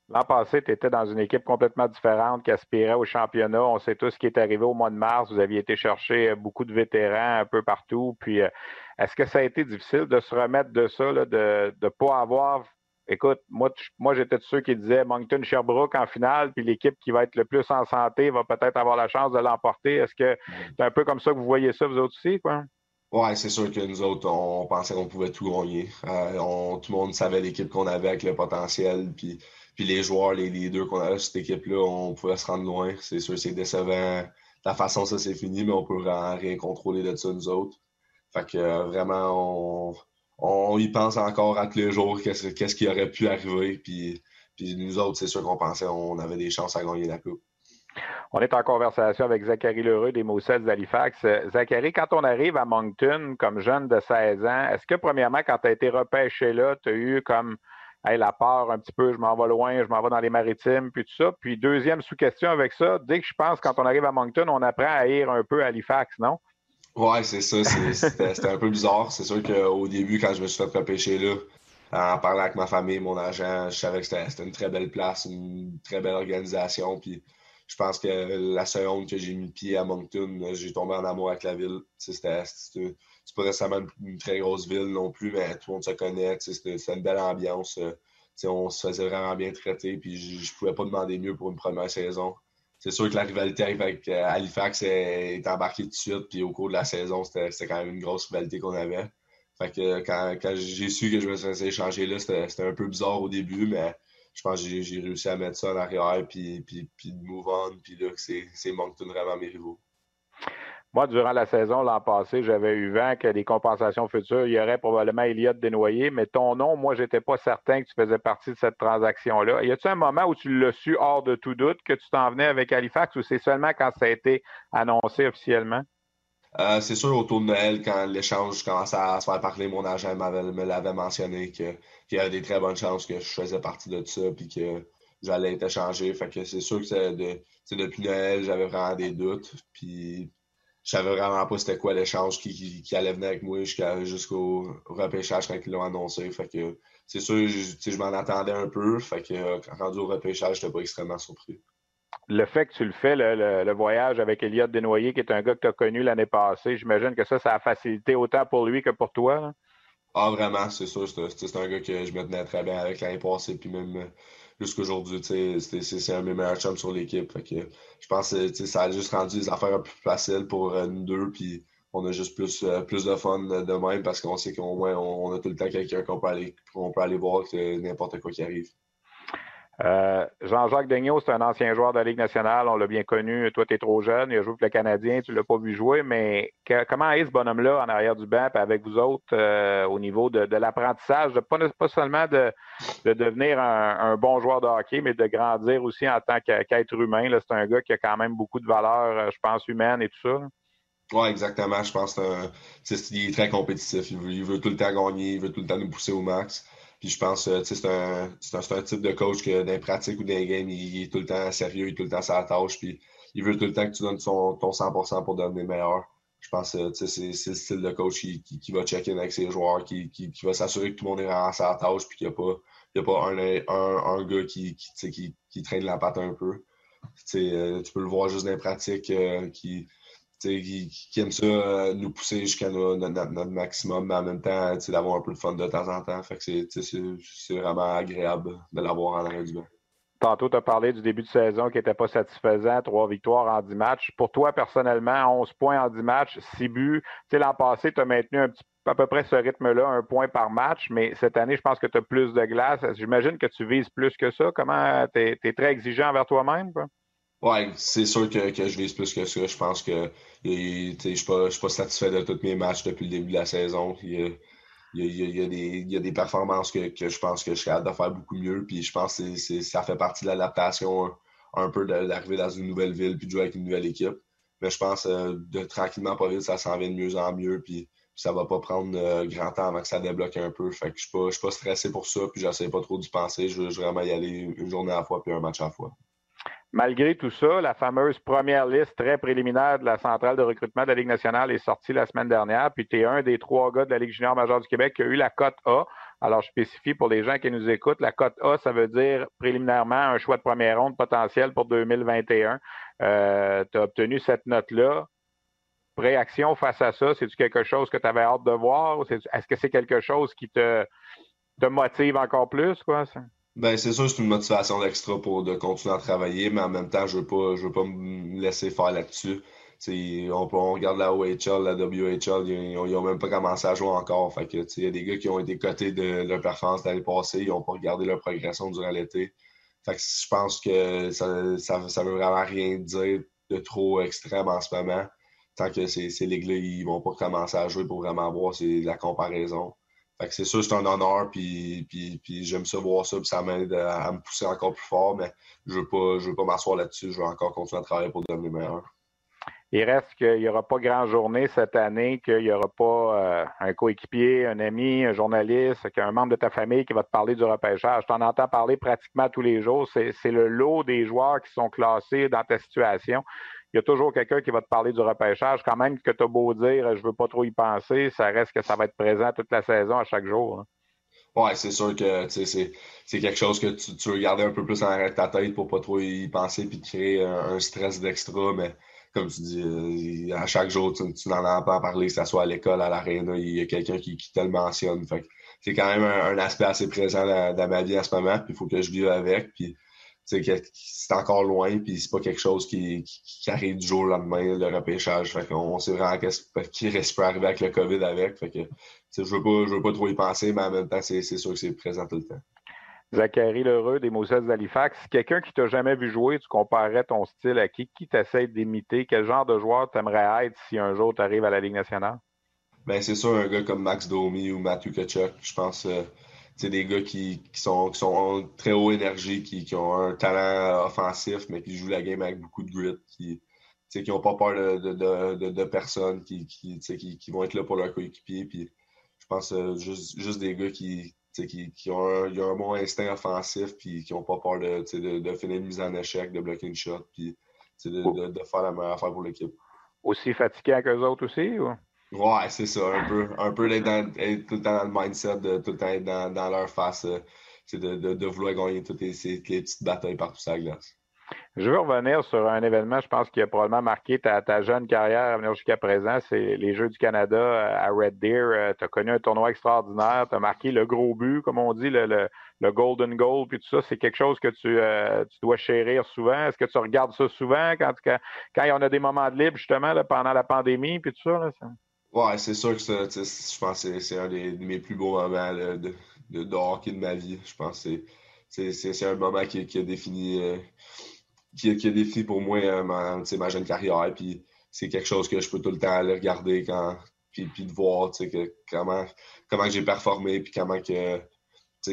L'an passé, tu étais dans une équipe complètement différente qui aspirait au championnat. On sait tous ce qui est arrivé au mois de mars. Vous aviez été chercher euh, beaucoup de vétérans un peu partout. Puis, euh, est-ce que ça a été difficile de se remettre de ça, de ne pas avoir. Écoute, moi, moi j'étais de ceux qui disaient Moncton Sherbrooke en finale, puis l'équipe qui va être le plus en santé va peut-être avoir la chance de l'emporter. Est-ce que c'est un peu comme ça que vous voyez ça, vous autres aussi, quoi? Ouais, c'est sûr que nous autres, on pensait qu'on pouvait tout gagner. Euh, tout le monde savait l'équipe qu'on avait avec le potentiel. Puis puis les joueurs, les leaders qu'on avait cette équipe-là, on pouvait se rendre loin. C'est sûr, c'est décevant. La façon ça c'est fini, mais on peut rien contrôler de ça, nous autres. Fait que euh, vraiment, on, y pense encore à tous les jours qu'est-ce qui aurait pu arriver. Puis, puis nous autres, c'est sûr qu'on pensait qu'on avait des chances à gagner la coupe. On est en conversation avec Zachary Lheureux des Moussets d'Halifax. Zachary, quand on arrive à Moncton comme jeune de 16 ans, est-ce que premièrement, quand tu as été repêché là, tu as eu comme hey, la peur un petit peu, je m'en vais loin, je m'en vais dans les maritimes, puis tout ça. Puis deuxième sous-question avec ça, dès que je pense, quand on arrive à Moncton, on apprend à ir un peu à Halifax, non? Ouais, c'est ça. C'était un peu bizarre. C'est sûr qu'au début, quand je me suis fait repêcher là, en parlant avec ma famille, mon agent, je savais que c'était une très belle place, une très belle organisation. Puis je pense que la seconde que j'ai mis le pied à Moncton, j'ai tombé en amour avec la ville. C'est pas nécessairement une, très grosse ville non plus, mais tout le monde se connaît. C'était une belle ambiance. Euh, on se faisait vraiment bien traiter, puis je, je pouvais pas demander mieux pour une première saison. C'est sûr que la rivalité avec euh, Halifax est, embarquée tout de suite, puis au cours de la saison, c'était quand même une grosse rivalité qu'on avait. Fait que quand, j'ai su que je me faisais échanger là, c'était un peu bizarre au début, mais je pense que j'ai réussi à mettre ça en arrière, puis, puis, de move on, puis là, c'est Moncton vraiment mes rivaux. Moi, durant la saison l'an passé, j'avais eu vent que des compensations futures, il y aurait probablement Elliott dénoyé, mais ton nom, moi, j'étais pas certain que tu faisais partie de cette transaction-là. Y a-t-il un moment où tu l'as su hors de tout doute que tu t'en venais avec Halifax ou c'est seulement quand ça a été annoncé officiellement? Euh, c'est sûr, autour de Noël, quand l'échange commençait à se faire parler, mon agent me l'avait mentionné qu'il y avait des très bonnes chances que je faisais partie de ça puis que j'allais être échangé. Fait que c'est sûr que de, depuis Noël, j'avais vraiment des doutes. Puis je savais vraiment pas c'était quoi l'échange qui, allait venir avec moi jusqu'au repêchage quand ils l'ont annoncé. Fait que c'est sûr, je, je m'en attendais un peu. Fait que rendu au repêchage, j'étais pas extrêmement surpris. Le fait que tu le fais, le, voyage avec Elliott Desnoyers, qui est un gars que tu as connu l'année passée, j'imagine que ça, ça a facilité autant pour lui que pour toi. Ah, vraiment, c'est sûr. C'est un gars que je me tenais très bien avec l'année passée, puis même jusqu'aujourd'hui, c'est un de mes meilleurs chums sur l'équipe. Je pense que ça a juste rendu les affaires un peu plus faciles pour euh, nous deux, puis on a juste plus, euh, plus de fun de même parce qu'on sait qu'au moins on, a tout le temps quelqu'un qu'on peut aller, peut aller voir n'importe quoi qui arrive. Euh, Jean-Jacques Daigneault, c'est un ancien joueur de la Ligue nationale. On l'a bien connu. Toi, tu es trop jeune. Il a joué pour le Canadien. Tu ne l'as pas vu jouer. Mais comment est ce bonhomme-là en arrière du banc, avec vous autres, euh, au niveau de, l'apprentissage, pas, seulement de, devenir un, bon joueur de hockey, mais de grandir aussi en tant qu'être humain. C'est un gars qui a quand même beaucoup de valeurs, euh, je pense, humaines et tout ça. Oui, exactement. Je pense qu'il est très compétitif. Il veut, il veut tout le temps gagner. Il veut tout le temps nous pousser au max. Puis je pense que c'est un, un, type de coach que dans les pratiques ou dans les games, il, est tout le temps sérieux, il est tout le temps sa tâche. Puis il veut tout le temps que tu donnes ton 100% pour devenir meilleur. Je pense que c'est le style de coach qui, qui, va check-in avec ses joueurs, qui, qui, va s'assurer que tout le monde est à sa tâche, puis qu'il n'y a pas, y a pas un, un, un gars qui, qui, qui, traîne la patte un peu. Euh, tu peux le voir juste dans les pratiques, euh, qui, qui, qui, aime ça euh, nous pousser jusqu'à notre, maximum, mais en même temps, d'avoir un peu de fun de temps en temps. Fait que c'est vraiment agréable de l'avoir en arrière du banc. Tantôt, tu as parlé du début de saison qui n'était pas satisfaisant, trois victoires en dix matchs. Pour toi, personnellement, 11 points en dix matchs, six buts. L'an passé, tu as maintenu un petit, à peu près ce rythme-là, un point par match, mais cette année, je pense que tu as plus de glace. J'imagine que tu vises plus que ça. Comment tu es, très exigeant envers toi-même? Oui, c'est sûr que, je vise plus que ça. Je pense que je ne suis, pas satisfait de tous mes matchs depuis le début de la saison. Il y, a, des, performances que, je pense que je suis capable de faire beaucoup mieux. Puis je pense que ça fait partie de l'adaptation un, peu d'arriver dans une nouvelle ville puis de jouer avec une nouvelle équipe. Mais je pense euh, de tranquillement, pas vite, ça s'en vient de mieux en mieux. Puis, ça va pas prendre euh, grand temps avant que ça débloque un peu. Je ne suis, pas stressé pour ça. Puis j'essaie pas trop d'y penser. Je veux vraiment y aller une journée à la fois puis un match à la fois. Malgré tout ça, la fameuse première liste très préliminaire de la centrale de recrutement de la Ligue nationale est sortie la semaine dernière. Puis tu es un des trois gars de la Ligue junior majeure du Québec qui a eu la cote A. Alors, je spécifie pour les gens qui nous écoutent, la cote A, ça veut dire préliminairement un choix de première ronde potentiel pour 2021. Euh, tu as obtenu cette note-là. Réaction face à ça, c'est-tu quelque chose que tu avais hâte de voir? Est-ce que c'est quelque chose qui te, te motive encore plus? Quoi, ça? Ben, c'est sûr, c'est une motivation extra pour de continuer à travailler, mais en même temps, je veux pas, je veux pas me laisser faire là-dessus. On, on regarde la OHL, la WHL, ils n'ont même pas commencé à jouer encore. Fait que, il y a des gars qui ont été cotés de leur performance l'année passée, ils n'ont pas regardé leur progression durant l'été. Fait que je pense que ça, ça, ça veut vraiment rien dire de trop extrême en ce moment. Tant que ces, ces ligues-là, ils vont pas commencer à jouer pour vraiment voir la comparaison c'est sûr, c'est un honneur, puis, j'aime ça voir ça, puis ça m'aide à, me pousser encore plus fort, mais je ne veux pas, pas m'asseoir là-dessus, je veux encore continuer à travailler pour devenir meilleur. Il reste qu'il n'y aura pas grand journée cette année, qu'il n'y aura pas euh, un coéquipier, un ami, un journaliste, qu'un membre de ta famille qui va te parler du repêchage. Tu en entends parler pratiquement tous les jours. C'est le lot des joueurs qui sont classés dans ta situation il y a toujours quelqu'un qui va te parler du repêchage. Quand même que tu as beau dire je veux pas trop y penser, ça reste que ça va être présent toute la saison à chaque jour. Hein. Oui, c'est sûr que c'est quelque chose que tu, tu veux garder un peu plus en ta tête pour pas trop y penser puis créer un, stress d'extra, mais comme tu dis, euh, à chaque jour, tu, tu n'en entends pas parler, que ce soit à l'école, à l'aréna, il y a quelqu'un qui, te le mentionne. c'est quand même un, aspect assez présent dans, ma vie en ce moment, puis il faut que je vive avec. C'est encore loin, puis c'est pas quelque chose qui, qui, arrive du jour au lendemain, le repêchage. Fait qu'on sait vraiment qui reste peut arriver avec le COVID avec. Fait que je veux pas, je veux pas trop y penser, mais en même temps, c'est sûr que c'est présent tout le temps. Zachary Lheureux des Moses d'Halifax. Quelqu'un qui t'a jamais vu jouer, tu comparais ton style à qui? Qui t'essaie d'imiter? Quel genre de joueur t'aimerais être si un jour tu arrives à la Ligue nationale? Ben, c'est sûr, un gars comme Max Domi ou Matthew Kachuk. Je pense euh, c'est des gars qui, sont, qui sont très haut énergie, qui, ont un talent offensif, mais qui jouent la game avec beaucoup de grit, qui qui n'ont pas peur de, de, de, personne, qui, qui, qui, vont être là pour leur coéquipier. Puis je pense euh, juste, juste des gars qui, qui, ont un, un, bon instinct offensif, puis qui n'ont pas peur de, de, finir une mise en échec, de bloquer une shot, puis de, de, faire la meilleure affaire pour l'équipe. Aussi fatigué qu'eux autres aussi? Ou? Ouais, c'est ça, un peu. Un peu d'être tout le temps dans le mindset, de tout le temps être dans, leur face, euh, c'est de, vouloir gagner toutes les, ces, petites batailles partout sur la glace. Je veux revenir sur un événement, je pense, qui a probablement marqué ta, jeune carrière à venir jusqu'à présent. C'est les Jeux du Canada euh, à Red Deer. Euh, tu as connu un tournoi extraordinaire. Tu as marqué le gros but, comme on dit, le, Golden Goal, puis tout ça. C'est quelque chose que tu, tu dois chérir souvent. Est-ce que tu regardes ça souvent? Quand, quand, quand on a des moments de libre, justement, là, pendant la pandémie, puis tout ça? Là, ça... Ouais, c'est sûr que je pense que c'est un des, de mes plus beaux moments de, de, hockey de ma vie. Je pense que c'est un moment qui, qui a défini euh, qui, a défini pour moi euh, ma, ma, jeune carrière. Puis c'est quelque chose que je peux tout le temps aller regarder quand puis, puis de voir comment, comment j'ai performé puis comment que,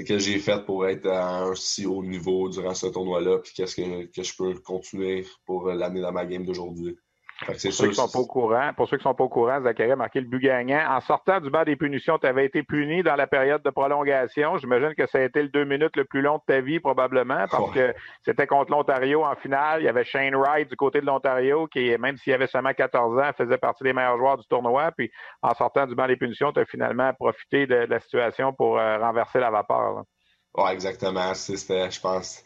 que j'ai fait pour être à un si haut niveau durant ce tournoi-là, puis qu'est-ce que, que je peux continuer pour l'amener dans ma game d'aujourd'hui. Pour ceux, qui sont pas au courant, pour ceux qui sont pas au courant, Zachary a marqué le but gagnant. En sortant du banc des punitions, tu avais été puni dans la période de prolongation. J'imagine que ça a été le deux minutes le plus long de ta vie, probablement, parce que c'était contre l'Ontario en finale. Il y avait Shane Wright du côté de l'Ontario, qui, même s'il avait seulement 14 ans, faisait partie des meilleurs joueurs du tournoi. Puis, en sortant du banc des punitions, tu as finalement profité de, la situation pour euh, renverser la vapeur. Oui, exactement. C'était, je pense,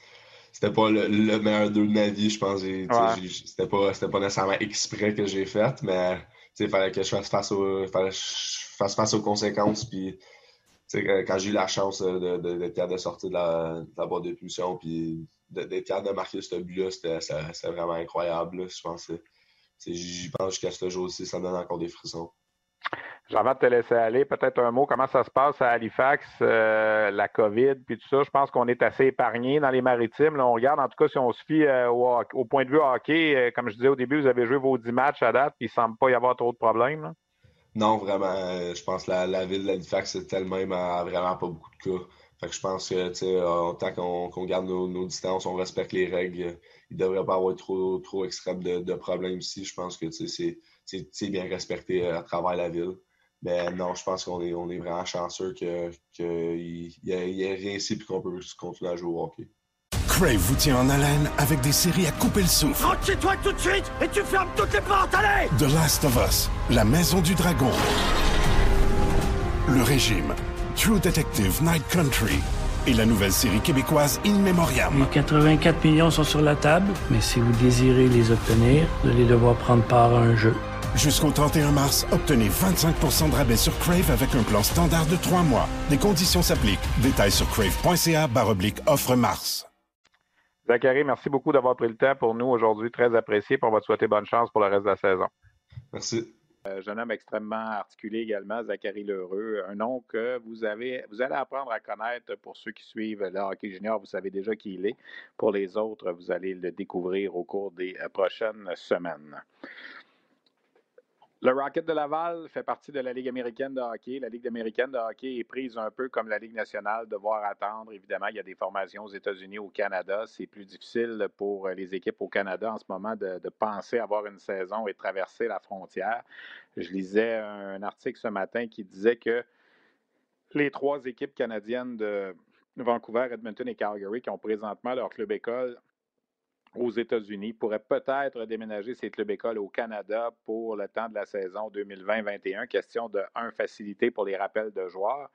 c'était pas le, meilleur deux de ma vie, je pense. C'était pas, pas nécessairement exprès que j'ai fait, mais il fallait que je fasse face, au, fallait je fasse face aux conséquences. Puis, quand j'ai eu la chance d'être de, de, capable de sortir de la, de boîte de pulsion, puis d'être capable de marquer ce but-là, c'était vraiment incroyable. Je pense j'y pense jusqu'à ce jour-ci, ça me donne encore des frissons. Avant de te laisser aller, peut-être un mot, comment ça se passe à Halifax, euh, la COVID, puis tout ça? Je pense qu'on est assez épargné dans les maritimes. On regarde, en tout cas, si on se fie euh, au, point de vue hockey, euh, comme je disais au début, vous avez joué vos 10 matchs à date, puis il ne semble pas y avoir trop de problèmes. Non, vraiment. je pense que la, ville d'Halifax est elle-même vraiment pas beaucoup de cas. Fait que je pense que, tant qu'on garde nos, distances, on respecte les règles, il ne devrait pas avoir trop, trop extrême de, de problèmes ici. Je pense que, c'est bien respecté à travers la ville. Mais non, je pense qu'on est, on est vraiment chanceux qu'il y, ait rien ici et qu'on peut continuer à jouer au hockey. Crave vous tient en haleine avec des séries à couper le souffle. Rentre chez toi tout de suite et tu fermes toutes les portes, allez The Last of Us, La Maison du Dragon, Le Régime, True Detective Night Country et la nouvelle série québécoise In Memoriam. Les 84 millions sont sur la table, mais si vous désirez les obtenir, vous allez devoir prendre part à un jeu. Jusqu'au 31 mars, obtenez 25% de rabais sur Crave avec un plan standard de 3 mois. Des conditions s'appliquent. Détails sur crave.ca baroblique offre mars. Zachary, merci beaucoup d'avoir pris le temps pour nous aujourd'hui. Très apprécié. on va te souhaiter bonne chance pour le reste de la saison. Merci. Euh, jeune homme extrêmement articulé également, Zachary Lheureux, un nom que vous avez, vous allez apprendre à connaître pour ceux qui suivent le hockey junior, vous savez déjà qui il est. Pour les autres, vous allez le découvrir au cours des euh, prochaines semaines. Le Rocket de Laval fait partie de la Ligue américaine de hockey. La Ligue américaine de hockey est prise un peu comme la Ligue nationale, devoir attendre. Évidemment, il y a des formations aux États-Unis, au Canada. C'est plus difficile pour les équipes au Canada en ce moment de, de, penser avoir une saison et traverser la frontière. Je lisais un article ce matin qui disait que les trois équipes canadiennes de Vancouver, Edmonton et Calgary qui ont présentement leur club école aux États-Unis, pourrait peut-être déménager ses clubs écoles au Canada pour le temps de la saison 2020-21. Question de, un, facilité pour les rappels de joueurs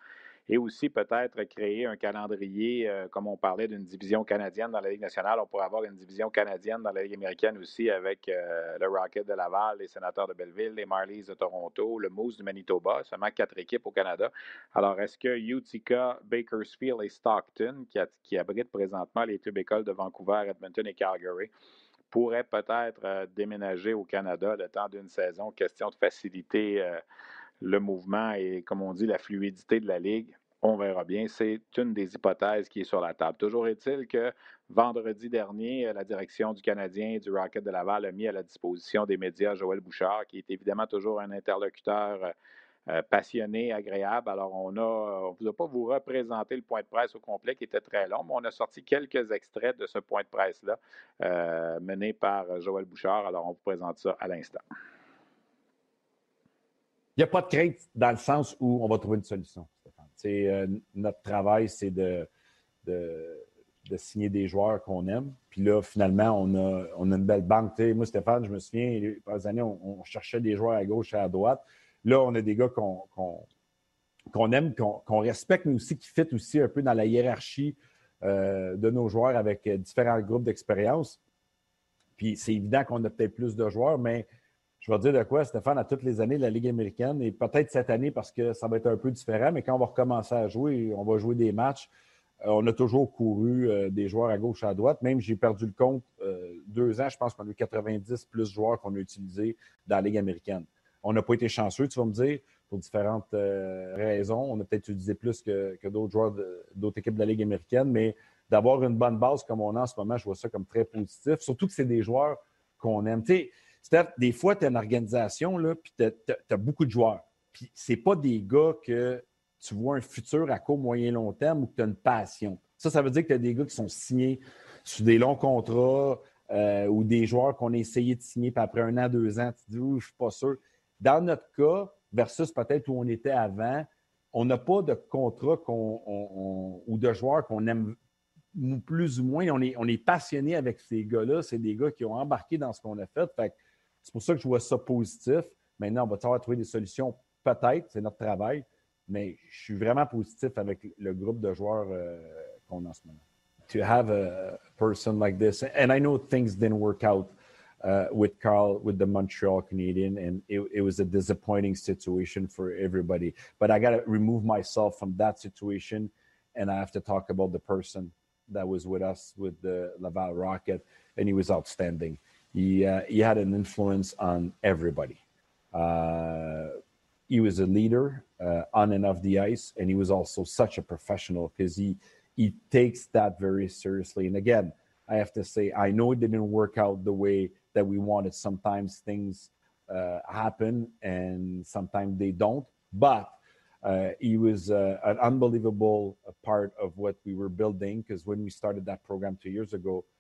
et aussi peut-être créer un calendrier, euh, comme on parlait d'une division canadienne dans la Ligue nationale, on pourrait avoir une division canadienne dans la Ligue américaine aussi avec euh, le Rocket de Laval, les Sénateurs de Belleville, les Marlies de Toronto, le Moose du Manitoba, seulement quatre équipes au Canada. Alors, est-ce que Utica, Bakersfield et Stockton, qui, abritent présentement les clubs écoles de Vancouver, Edmonton et Calgary, pourraient peut-être euh, déménager au Canada le temps d'une saison, question de faciliter le mouvement et, comme on dit, la fluidité de la Ligue. On verra bien. C'est une des hypothèses qui est sur la table. Toujours est-il que vendredi dernier, la direction du Canadien et du Rocket de Laval a mis à la disposition des médias Joël Bouchard, qui est évidemment toujours un interlocuteur euh, passionné, agréable. Alors, on ne vous a pas vous représenter le point de presse au complet qui était très long, mais on a sorti quelques extraits de ce point de presse-là euh, mené par Joël Bouchard. Alors, on vous présente ça à l'instant. Il n'y a pas de crainte dans le sens où on va trouver une solution, euh, notre travail, c'est de, signer des joueurs qu'on aime. Puis là, finalement, on a, on a une belle banque. moi, Stéphane, je me souviens, les premières années, on, cherchait des joueurs à gauche et à droite. Là, on a des gars qu'on aime, qu'on respecte, mais aussi qui fit aussi un peu dans la hiérarchie euh, de nos joueurs avec euh, différents groupes d'expérience. Puis c'est évident qu'on a peut-être plus de joueurs, mais je vais dire de quoi, Stéphane, à toutes les années de la Ligue américaine, et peut-être cette année parce que ça va être un peu différent, mais quand on va recommencer à jouer, on va jouer des matchs, euh, on a toujours couru euh, des joueurs à gauche, à droite. Même j'ai perdu le compte euh, deux ans, je pense qu'on a eu 90 plus joueurs qu'on a utilisés dans la Ligue américaine. On n'a pas été chanceux, tu vas me dire, pour différentes raisons. On a peut-être utilisé plus que, que d'autres joueurs d'autres équipes de la Ligue américaine, mais d'avoir une bonne base comme on a en ce moment, je vois ça comme très positif. Surtout que c'est des joueurs qu'on aime. Steph, des fois, tu as une organisation, puis tu as, beaucoup de joueurs. Puis c'est pas des gars que tu vois un futur à court, moyen, long terme ou que tu as une passion. Ça, ça veut dire que tu as des gars qui sont signés sur des longs contrats euh, ou des joueurs qu'on a essayé de signer, puis après un an, deux ans, tu te dis, je ne suis pas sûr. Dans notre cas, versus peut-être où on était avant, on n'a pas de contrat ou de joueurs qu'on aime plus ou moins. On est, on est passionné avec ces gars-là. C'est des gars qui ont embarqué dans ce qu'on a fait. C'est pour ça que je vois ça positif. Maintenant, on va trouver des solutions. Peut-être, c'est notre travail, mais je suis vraiment positif avec le groupe de joueurs euh, qu'on a en ce moment. To have a person like this, and I know things didn't work out uh, with Carl with the Montreal Canadian, and it, it was a disappointing situation for everybody. But I got to remove myself from that situation, and I have to talk about the person that was with us with the Laval Rocket, and he was outstanding. He uh, he had an influence on everybody. Uh, he was a leader uh, on and off the ice, and he was also such a professional because he he takes that very seriously. And again, I have to say, I know it didn't work out the way that we wanted. Sometimes things uh, happen, and sometimes they don't. But uh, he was uh, an unbelievable part of what we were building because when we started that program two years ago, uh,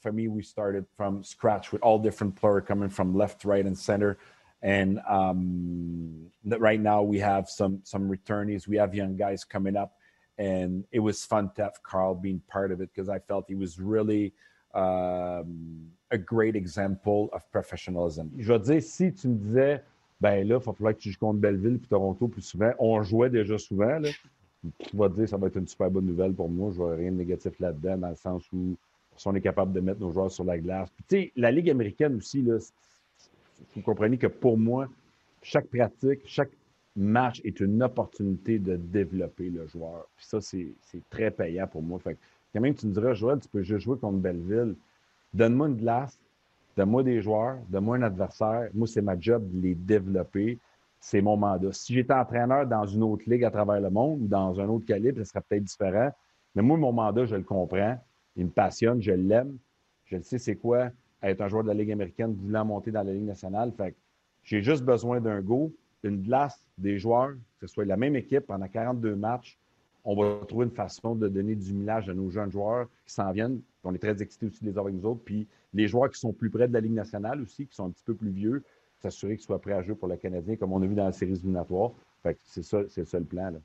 for me, we started from scratch with all different players coming from left, right, and center and um, right now we have some some returnees. We have young guys coming up, and it was fun to have Carl being part of it because I felt he was really um, a great example of professionalism. Je veux dire, si tu me disais, ben là, il va falloir que tu joues contre Belleville puis Toronto plus souvent, on jouait déjà souvent, là, tu vas dire, ça va être une super bonne nouvelle pour moi. Je vois rien de négatif là-dedans, dans le sens où si on est capable de mettre nos joueurs sur la glace. Puis, tu sais, la Ligue américaine aussi, là, vous comprenez que pour moi, chaque pratique, chaque match est une opportunité de développer le joueur. Puis ça, c'est très payant pour moi. Fait quand même, tu me diras, Joël, tu peux juste jouer contre Belleville. Donne-moi une glace, donne-moi des joueurs, donne-moi un adversaire. Moi, c'est ma job de les développer. C'est mon mandat. Si j'étais entraîneur dans une autre ligue à travers le monde dans un autre calibre, ça serait peut-être différent. Mais moi, mon mandat, je le comprends. Il me passionne, je l'aime. Je le sais, c'est quoi être un joueur de la Ligue américaine voulant monter dans la Ligue nationale. Fait j'ai juste besoin d'un go, une glace, des joueurs, que ce soit la même équipe pendant 42 matchs. On va trouver une façon de donner du millage à nos jeunes joueurs qui s'en viennent. On est très excités aussi de les avoir avec nous autres. Puis les joueurs qui sont plus près de la Ligue nationale aussi, qui sont un petit peu plus vieux, s'assurer qu'ils soient prêts à jouer pour le Canadien, comme on a vu dans la série éliminatoire. Fait c'est ça, c'est ça le plan. Là.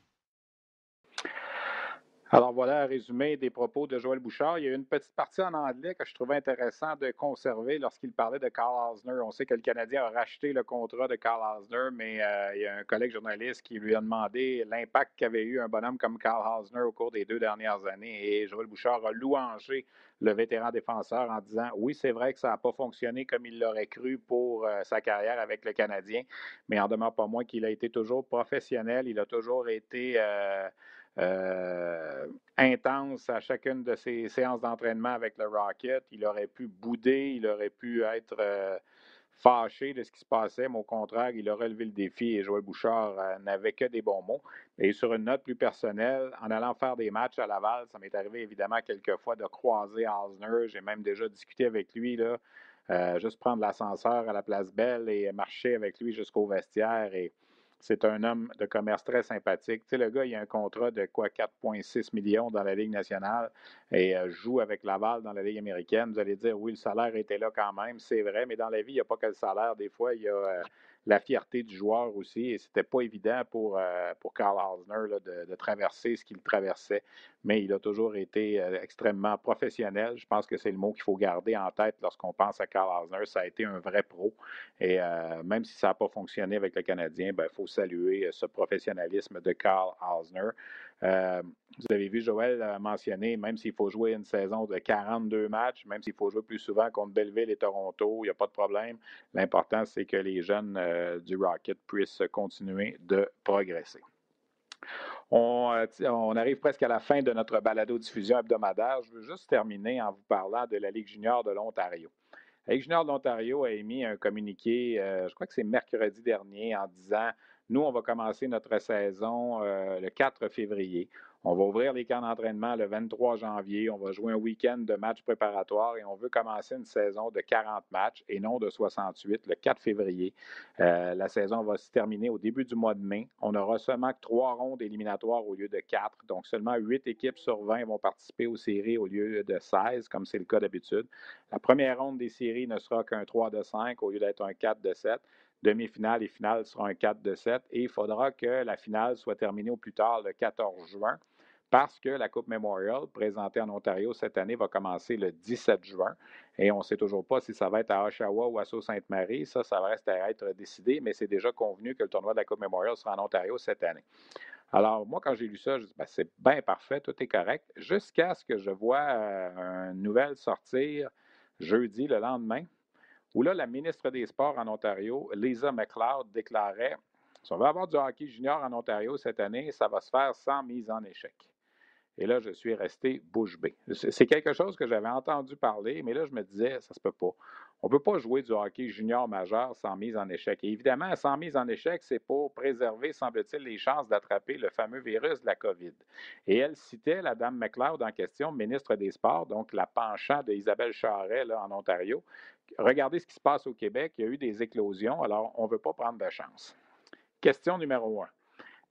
Alors voilà un résumé des propos de Joël Bouchard. Il y a une petite partie en anglais que je trouvais intéressant de conserver lorsqu'il parlait de Carl Hausner. On sait que le Canadien a racheté le contrat de Carl Hausner, mais euh, il y a un collègue journaliste qui lui a demandé l'impact qu'avait eu un bonhomme comme Carl Hausner au cours des deux dernières années. Et Joël Bouchard a louangé le vétéran défenseur en disant oui, c'est vrai que ça n'a pas fonctionné comme il l'aurait cru pour euh, sa carrière avec le Canadien, mais en demeure pas moins qu'il a été toujours professionnel. Il a toujours été. Euh, euh, intense à chacune de ses séances d'entraînement avec le Rocket. Il aurait pu bouder, il aurait pu être euh, fâché de ce qui se passait, mais au contraire, il a relevé le défi et Joël Bouchard euh, n'avait que des bons mots. Et sur une note plus personnelle, en allant faire des matchs à Laval, ça m'est arrivé évidemment quelques fois de croiser Osner. J'ai même déjà discuté avec lui, juste prendre l'ascenseur à la place Belle et marcher avec lui jusqu'au vestiaire. Et c'est un homme de commerce très sympathique. Tu sais, le gars, il a un contrat de quoi 4,6 millions dans la Ligue nationale et euh, joue avec Laval dans la Ligue américaine. Vous allez dire, oui, le salaire était là quand même, c'est vrai, mais dans la vie, il n'y a pas que le salaire. Des fois, il y a euh, la fierté du joueur aussi. Et c'était pas évident pour, euh, Karl Hausner de, traverser ce qu'il traversait, mais il a toujours été euh, extrêmement professionnel. Je pense que c'est le mot qu'il faut garder en tête lorsqu'on pense à Karl Hausner. Ça a été un vrai pro. Et euh, même si ça n'a pas fonctionné avec le Canadien, il ben, faut saluer ce professionnalisme de Karl Hausner. Euh, vous avez vu Joël mentionner, même s'il faut jouer une saison de 42 matchs, même s'il faut jouer plus souvent contre Belleville et Toronto, il n'y a pas de problème. L'important, c'est que les jeunes euh, du Rocket puissent continuer de progresser. On, euh, on, arrive presque à la fin de notre balado-diffusion hebdomadaire. Je veux juste terminer en vous parlant de la Ligue junior de l'Ontario. La Ligue junior de l'Ontario a émis un communiqué, je crois que c'est mercredi dernier, en disant nous, on va commencer notre saison euh, le 4 février. On va ouvrir les camps d'entraînement le 23 janvier. On va jouer un week-end de matchs préparatoires et on veut commencer une saison de 40 matchs et non de 68 le 4 février. Euh, la saison va se terminer au début du mois de mai. On aura seulement trois rondes éliminatoires au lieu de quatre. Donc, seulement huit équipes sur 20 vont participer aux séries au lieu de 16, comme c'est le cas d'habitude. La première ronde des séries ne sera qu'un 3 de 5 au lieu d'être un 4 de 7 demi-finale et finale sera un 4 de 7 et il faudra que la finale soit terminée au plus tard le 14 juin parce que la Coupe Memorial, présentée en Ontario cette année, va commencer le 17 juin. Et on ne sait toujours pas si ça va être à Oshawa ou à Sault-Sainte-Marie. Ça, ça va rester à être décidé, mais c'est déjà convenu que le tournoi de la Coupe Memorial sera en Ontario cette année. Alors, moi, quand j'ai lu ça, je dis, ben, c'est bien parfait, tout est correct, jusqu'à ce que je vois euh, une nouvelle sortir jeudi, le lendemain, où là, la ministre des Sports en Ontario, Lisa McLeod, déclarait si on veut avoir du hockey junior en Ontario cette année, ça va se faire sans mise en échec. Et là, je suis resté bouche bée. C'est quelque chose que j'avais entendu parler, mais là, je me disais, ça se peut pas. On ne peut pas jouer du hockey junior majeur sans mise en échec. Et évidemment, sans mise en échec, c'est pour préserver, semble-t-il, les chances d'attraper le fameux virus de la COVID. Et elle citait la dame McLeod en question, ministre des Sports, donc la penchant d'Isabelle Charret là, en Ontario. Regardez ce qui se passe au Québec. Il y a eu des éclosions, alors on ne veut pas prendre de chance. Question numéro un.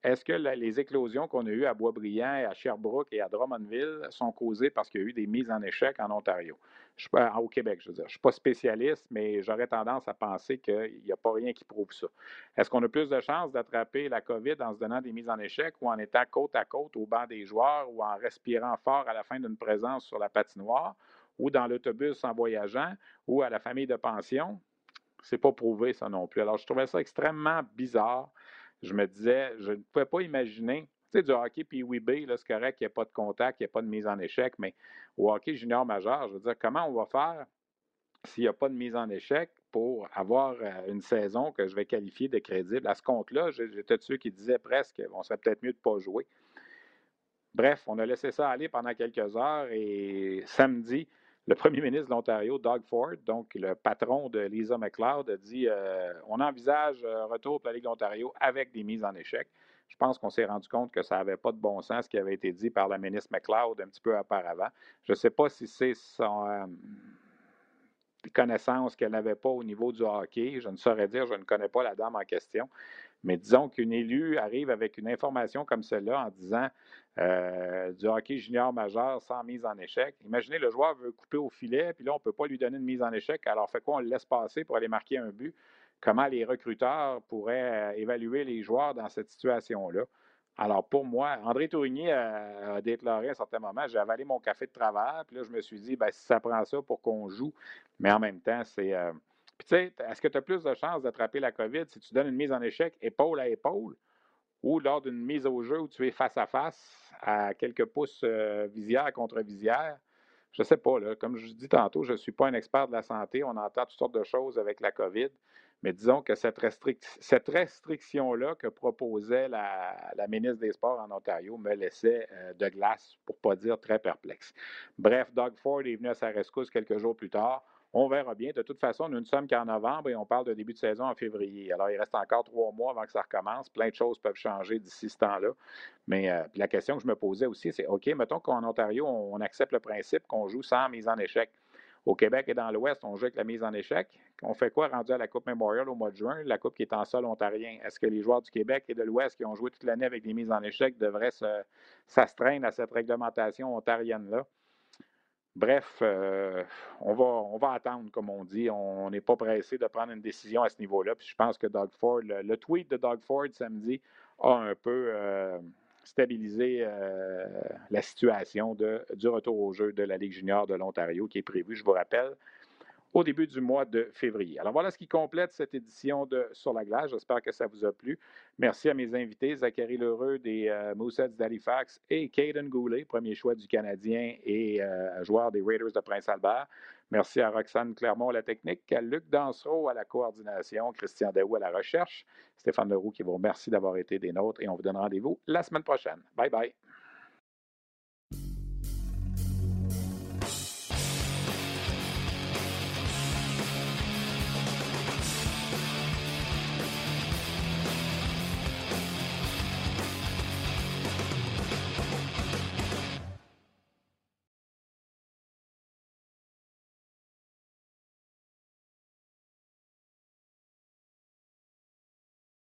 Est-ce que les éclosions qu'on a eues à Boisbriand, à Sherbrooke et à Drummondville sont causées parce qu'il y a eu des mises en échec en Ontario? Au Québec, je veux dire. Je ne suis pas spécialiste, mais j'aurais tendance à penser qu'il n'y a pas rien qui prouve ça. Est-ce qu'on a plus de chances d'attraper la COVID en se donnant des mises en échec ou en étant côte à côte au banc des joueurs ou en respirant fort à la fin d'une présence sur la patinoire? Ou dans l'autobus en voyageant ou à la famille de pension? C'est pas prouvé, ça non plus. Alors, je trouvais ça extrêmement bizarre je me disais, je ne pouvais pas imaginer. Tu sais, du hockey puis oui B, c'est correct qu'il n'y a pas de contact, qu'il n'y a pas de mise en échec, mais au hockey junior majeur, je veux dire, comment on va faire s'il n'y a pas de mise en échec pour avoir euh, une saison que je vais qualifier de crédible? À ce compte-là, j'étais de ceux qui disaient presque, on serait peut-être mieux de ne pas jouer. Bref, on a laissé ça aller pendant quelques heures et samedi, le premier ministre de l'Ontario, Doug Ford, donc le patron de Lisa McLeod, a dit euh, on envisage un retour pour la Ligue d'Ontario avec des mises en échec. Je pense qu'on s'est rendu compte que ça n'avait pas de bon sens ce qui avait été dit par la ministre McLeod un petit peu auparavant. Je ne sais pas si c'est son euh, connaissance qu'elle n'avait pas au niveau du hockey. Je ne saurais dire, je ne connais pas la dame en question. Mais disons qu'une élue arrive avec une information comme celle-là en disant euh, du hockey junior majeur sans mise en échec. Imaginez, le joueur veut couper au filet, puis là, on ne peut pas lui donner une mise en échec. Alors, fait quoi? On le laisse passer pour aller marquer un but. Comment les recruteurs pourraient euh, évaluer les joueurs dans cette situation-là? Alors, pour moi, André Tourigny a, déclaré à un certain moment j'ai avalé mon café de travail, puis là, je me suis dit ben, si ça prend ça pour qu'on joue, mais en même temps, c'est. Euh, puis, tu sais, est-ce que tu as plus de chances d'attraper la COVID si tu donnes une mise en échec épaule à épaule? Ou lors d'une mise au jeu où tu es face à face à quelques pouces euh, visière contre visière? Je ne sais pas, là. Comme je dis tantôt, je ne suis pas un expert de la santé. On entend toutes sortes de choses avec la COVID. Mais disons que cette, restriction-là que proposait la, ministre des Sports en Ontario me laissait euh, de glace, pour ne pas dire très perplexe. Bref, Doug Ford est venu à sa rescousse quelques jours plus tard. On verra bien. De toute façon, nous ne sommes qu'en novembre et on parle de début de saison en février. Alors, il reste encore trois mois avant que ça recommence. Plein de choses peuvent changer d'ici ce temps-là. Mais euh, la question que je me posais aussi, c'est OK, mettons qu'en Ontario, on, accepte le principe qu'on joue sans mise en échec. Au Québec et dans l'Ouest, on joue avec la mise en échec. On fait quoi rendu à la Coupe Memorial au mois de juin, la Coupe qui est en sol ontarien? Est-ce que les joueurs du Québec et de l'Ouest qui ont joué toute l'année avec des mises en échec devraient s'astreindre à cette réglementation ontarienne-là? Bref, euh, on, va, on va attendre, comme on dit. On n'est pas pressé de prendre une décision à ce niveau-là. Puis je pense que Doug Ford, le, tweet de Doug Ford samedi a un peu euh, stabilisé euh, la situation du retour au jeu de la Ligue junior de l'Ontario qui est prévu, je vous rappelle, au début du mois de février. Alors voilà ce qui complète cette édition de Sur la glace. J'espère que ça vous a plu. Merci à mes invités, Zachary Lheureux des euh, Mooseheads d'Halifax et Caden Goulet, premier choix du Canadien et euh, joueur des Raiders de Prince-Albert. Merci à Roxane Clermont à la technique, à Luc Dansereau à la coordination, Christian Daou à la recherche, Stéphane Leroux qui vous remercie d'avoir été des nôtres et on vous donne rendez-vous la semaine prochaine. Bye bye.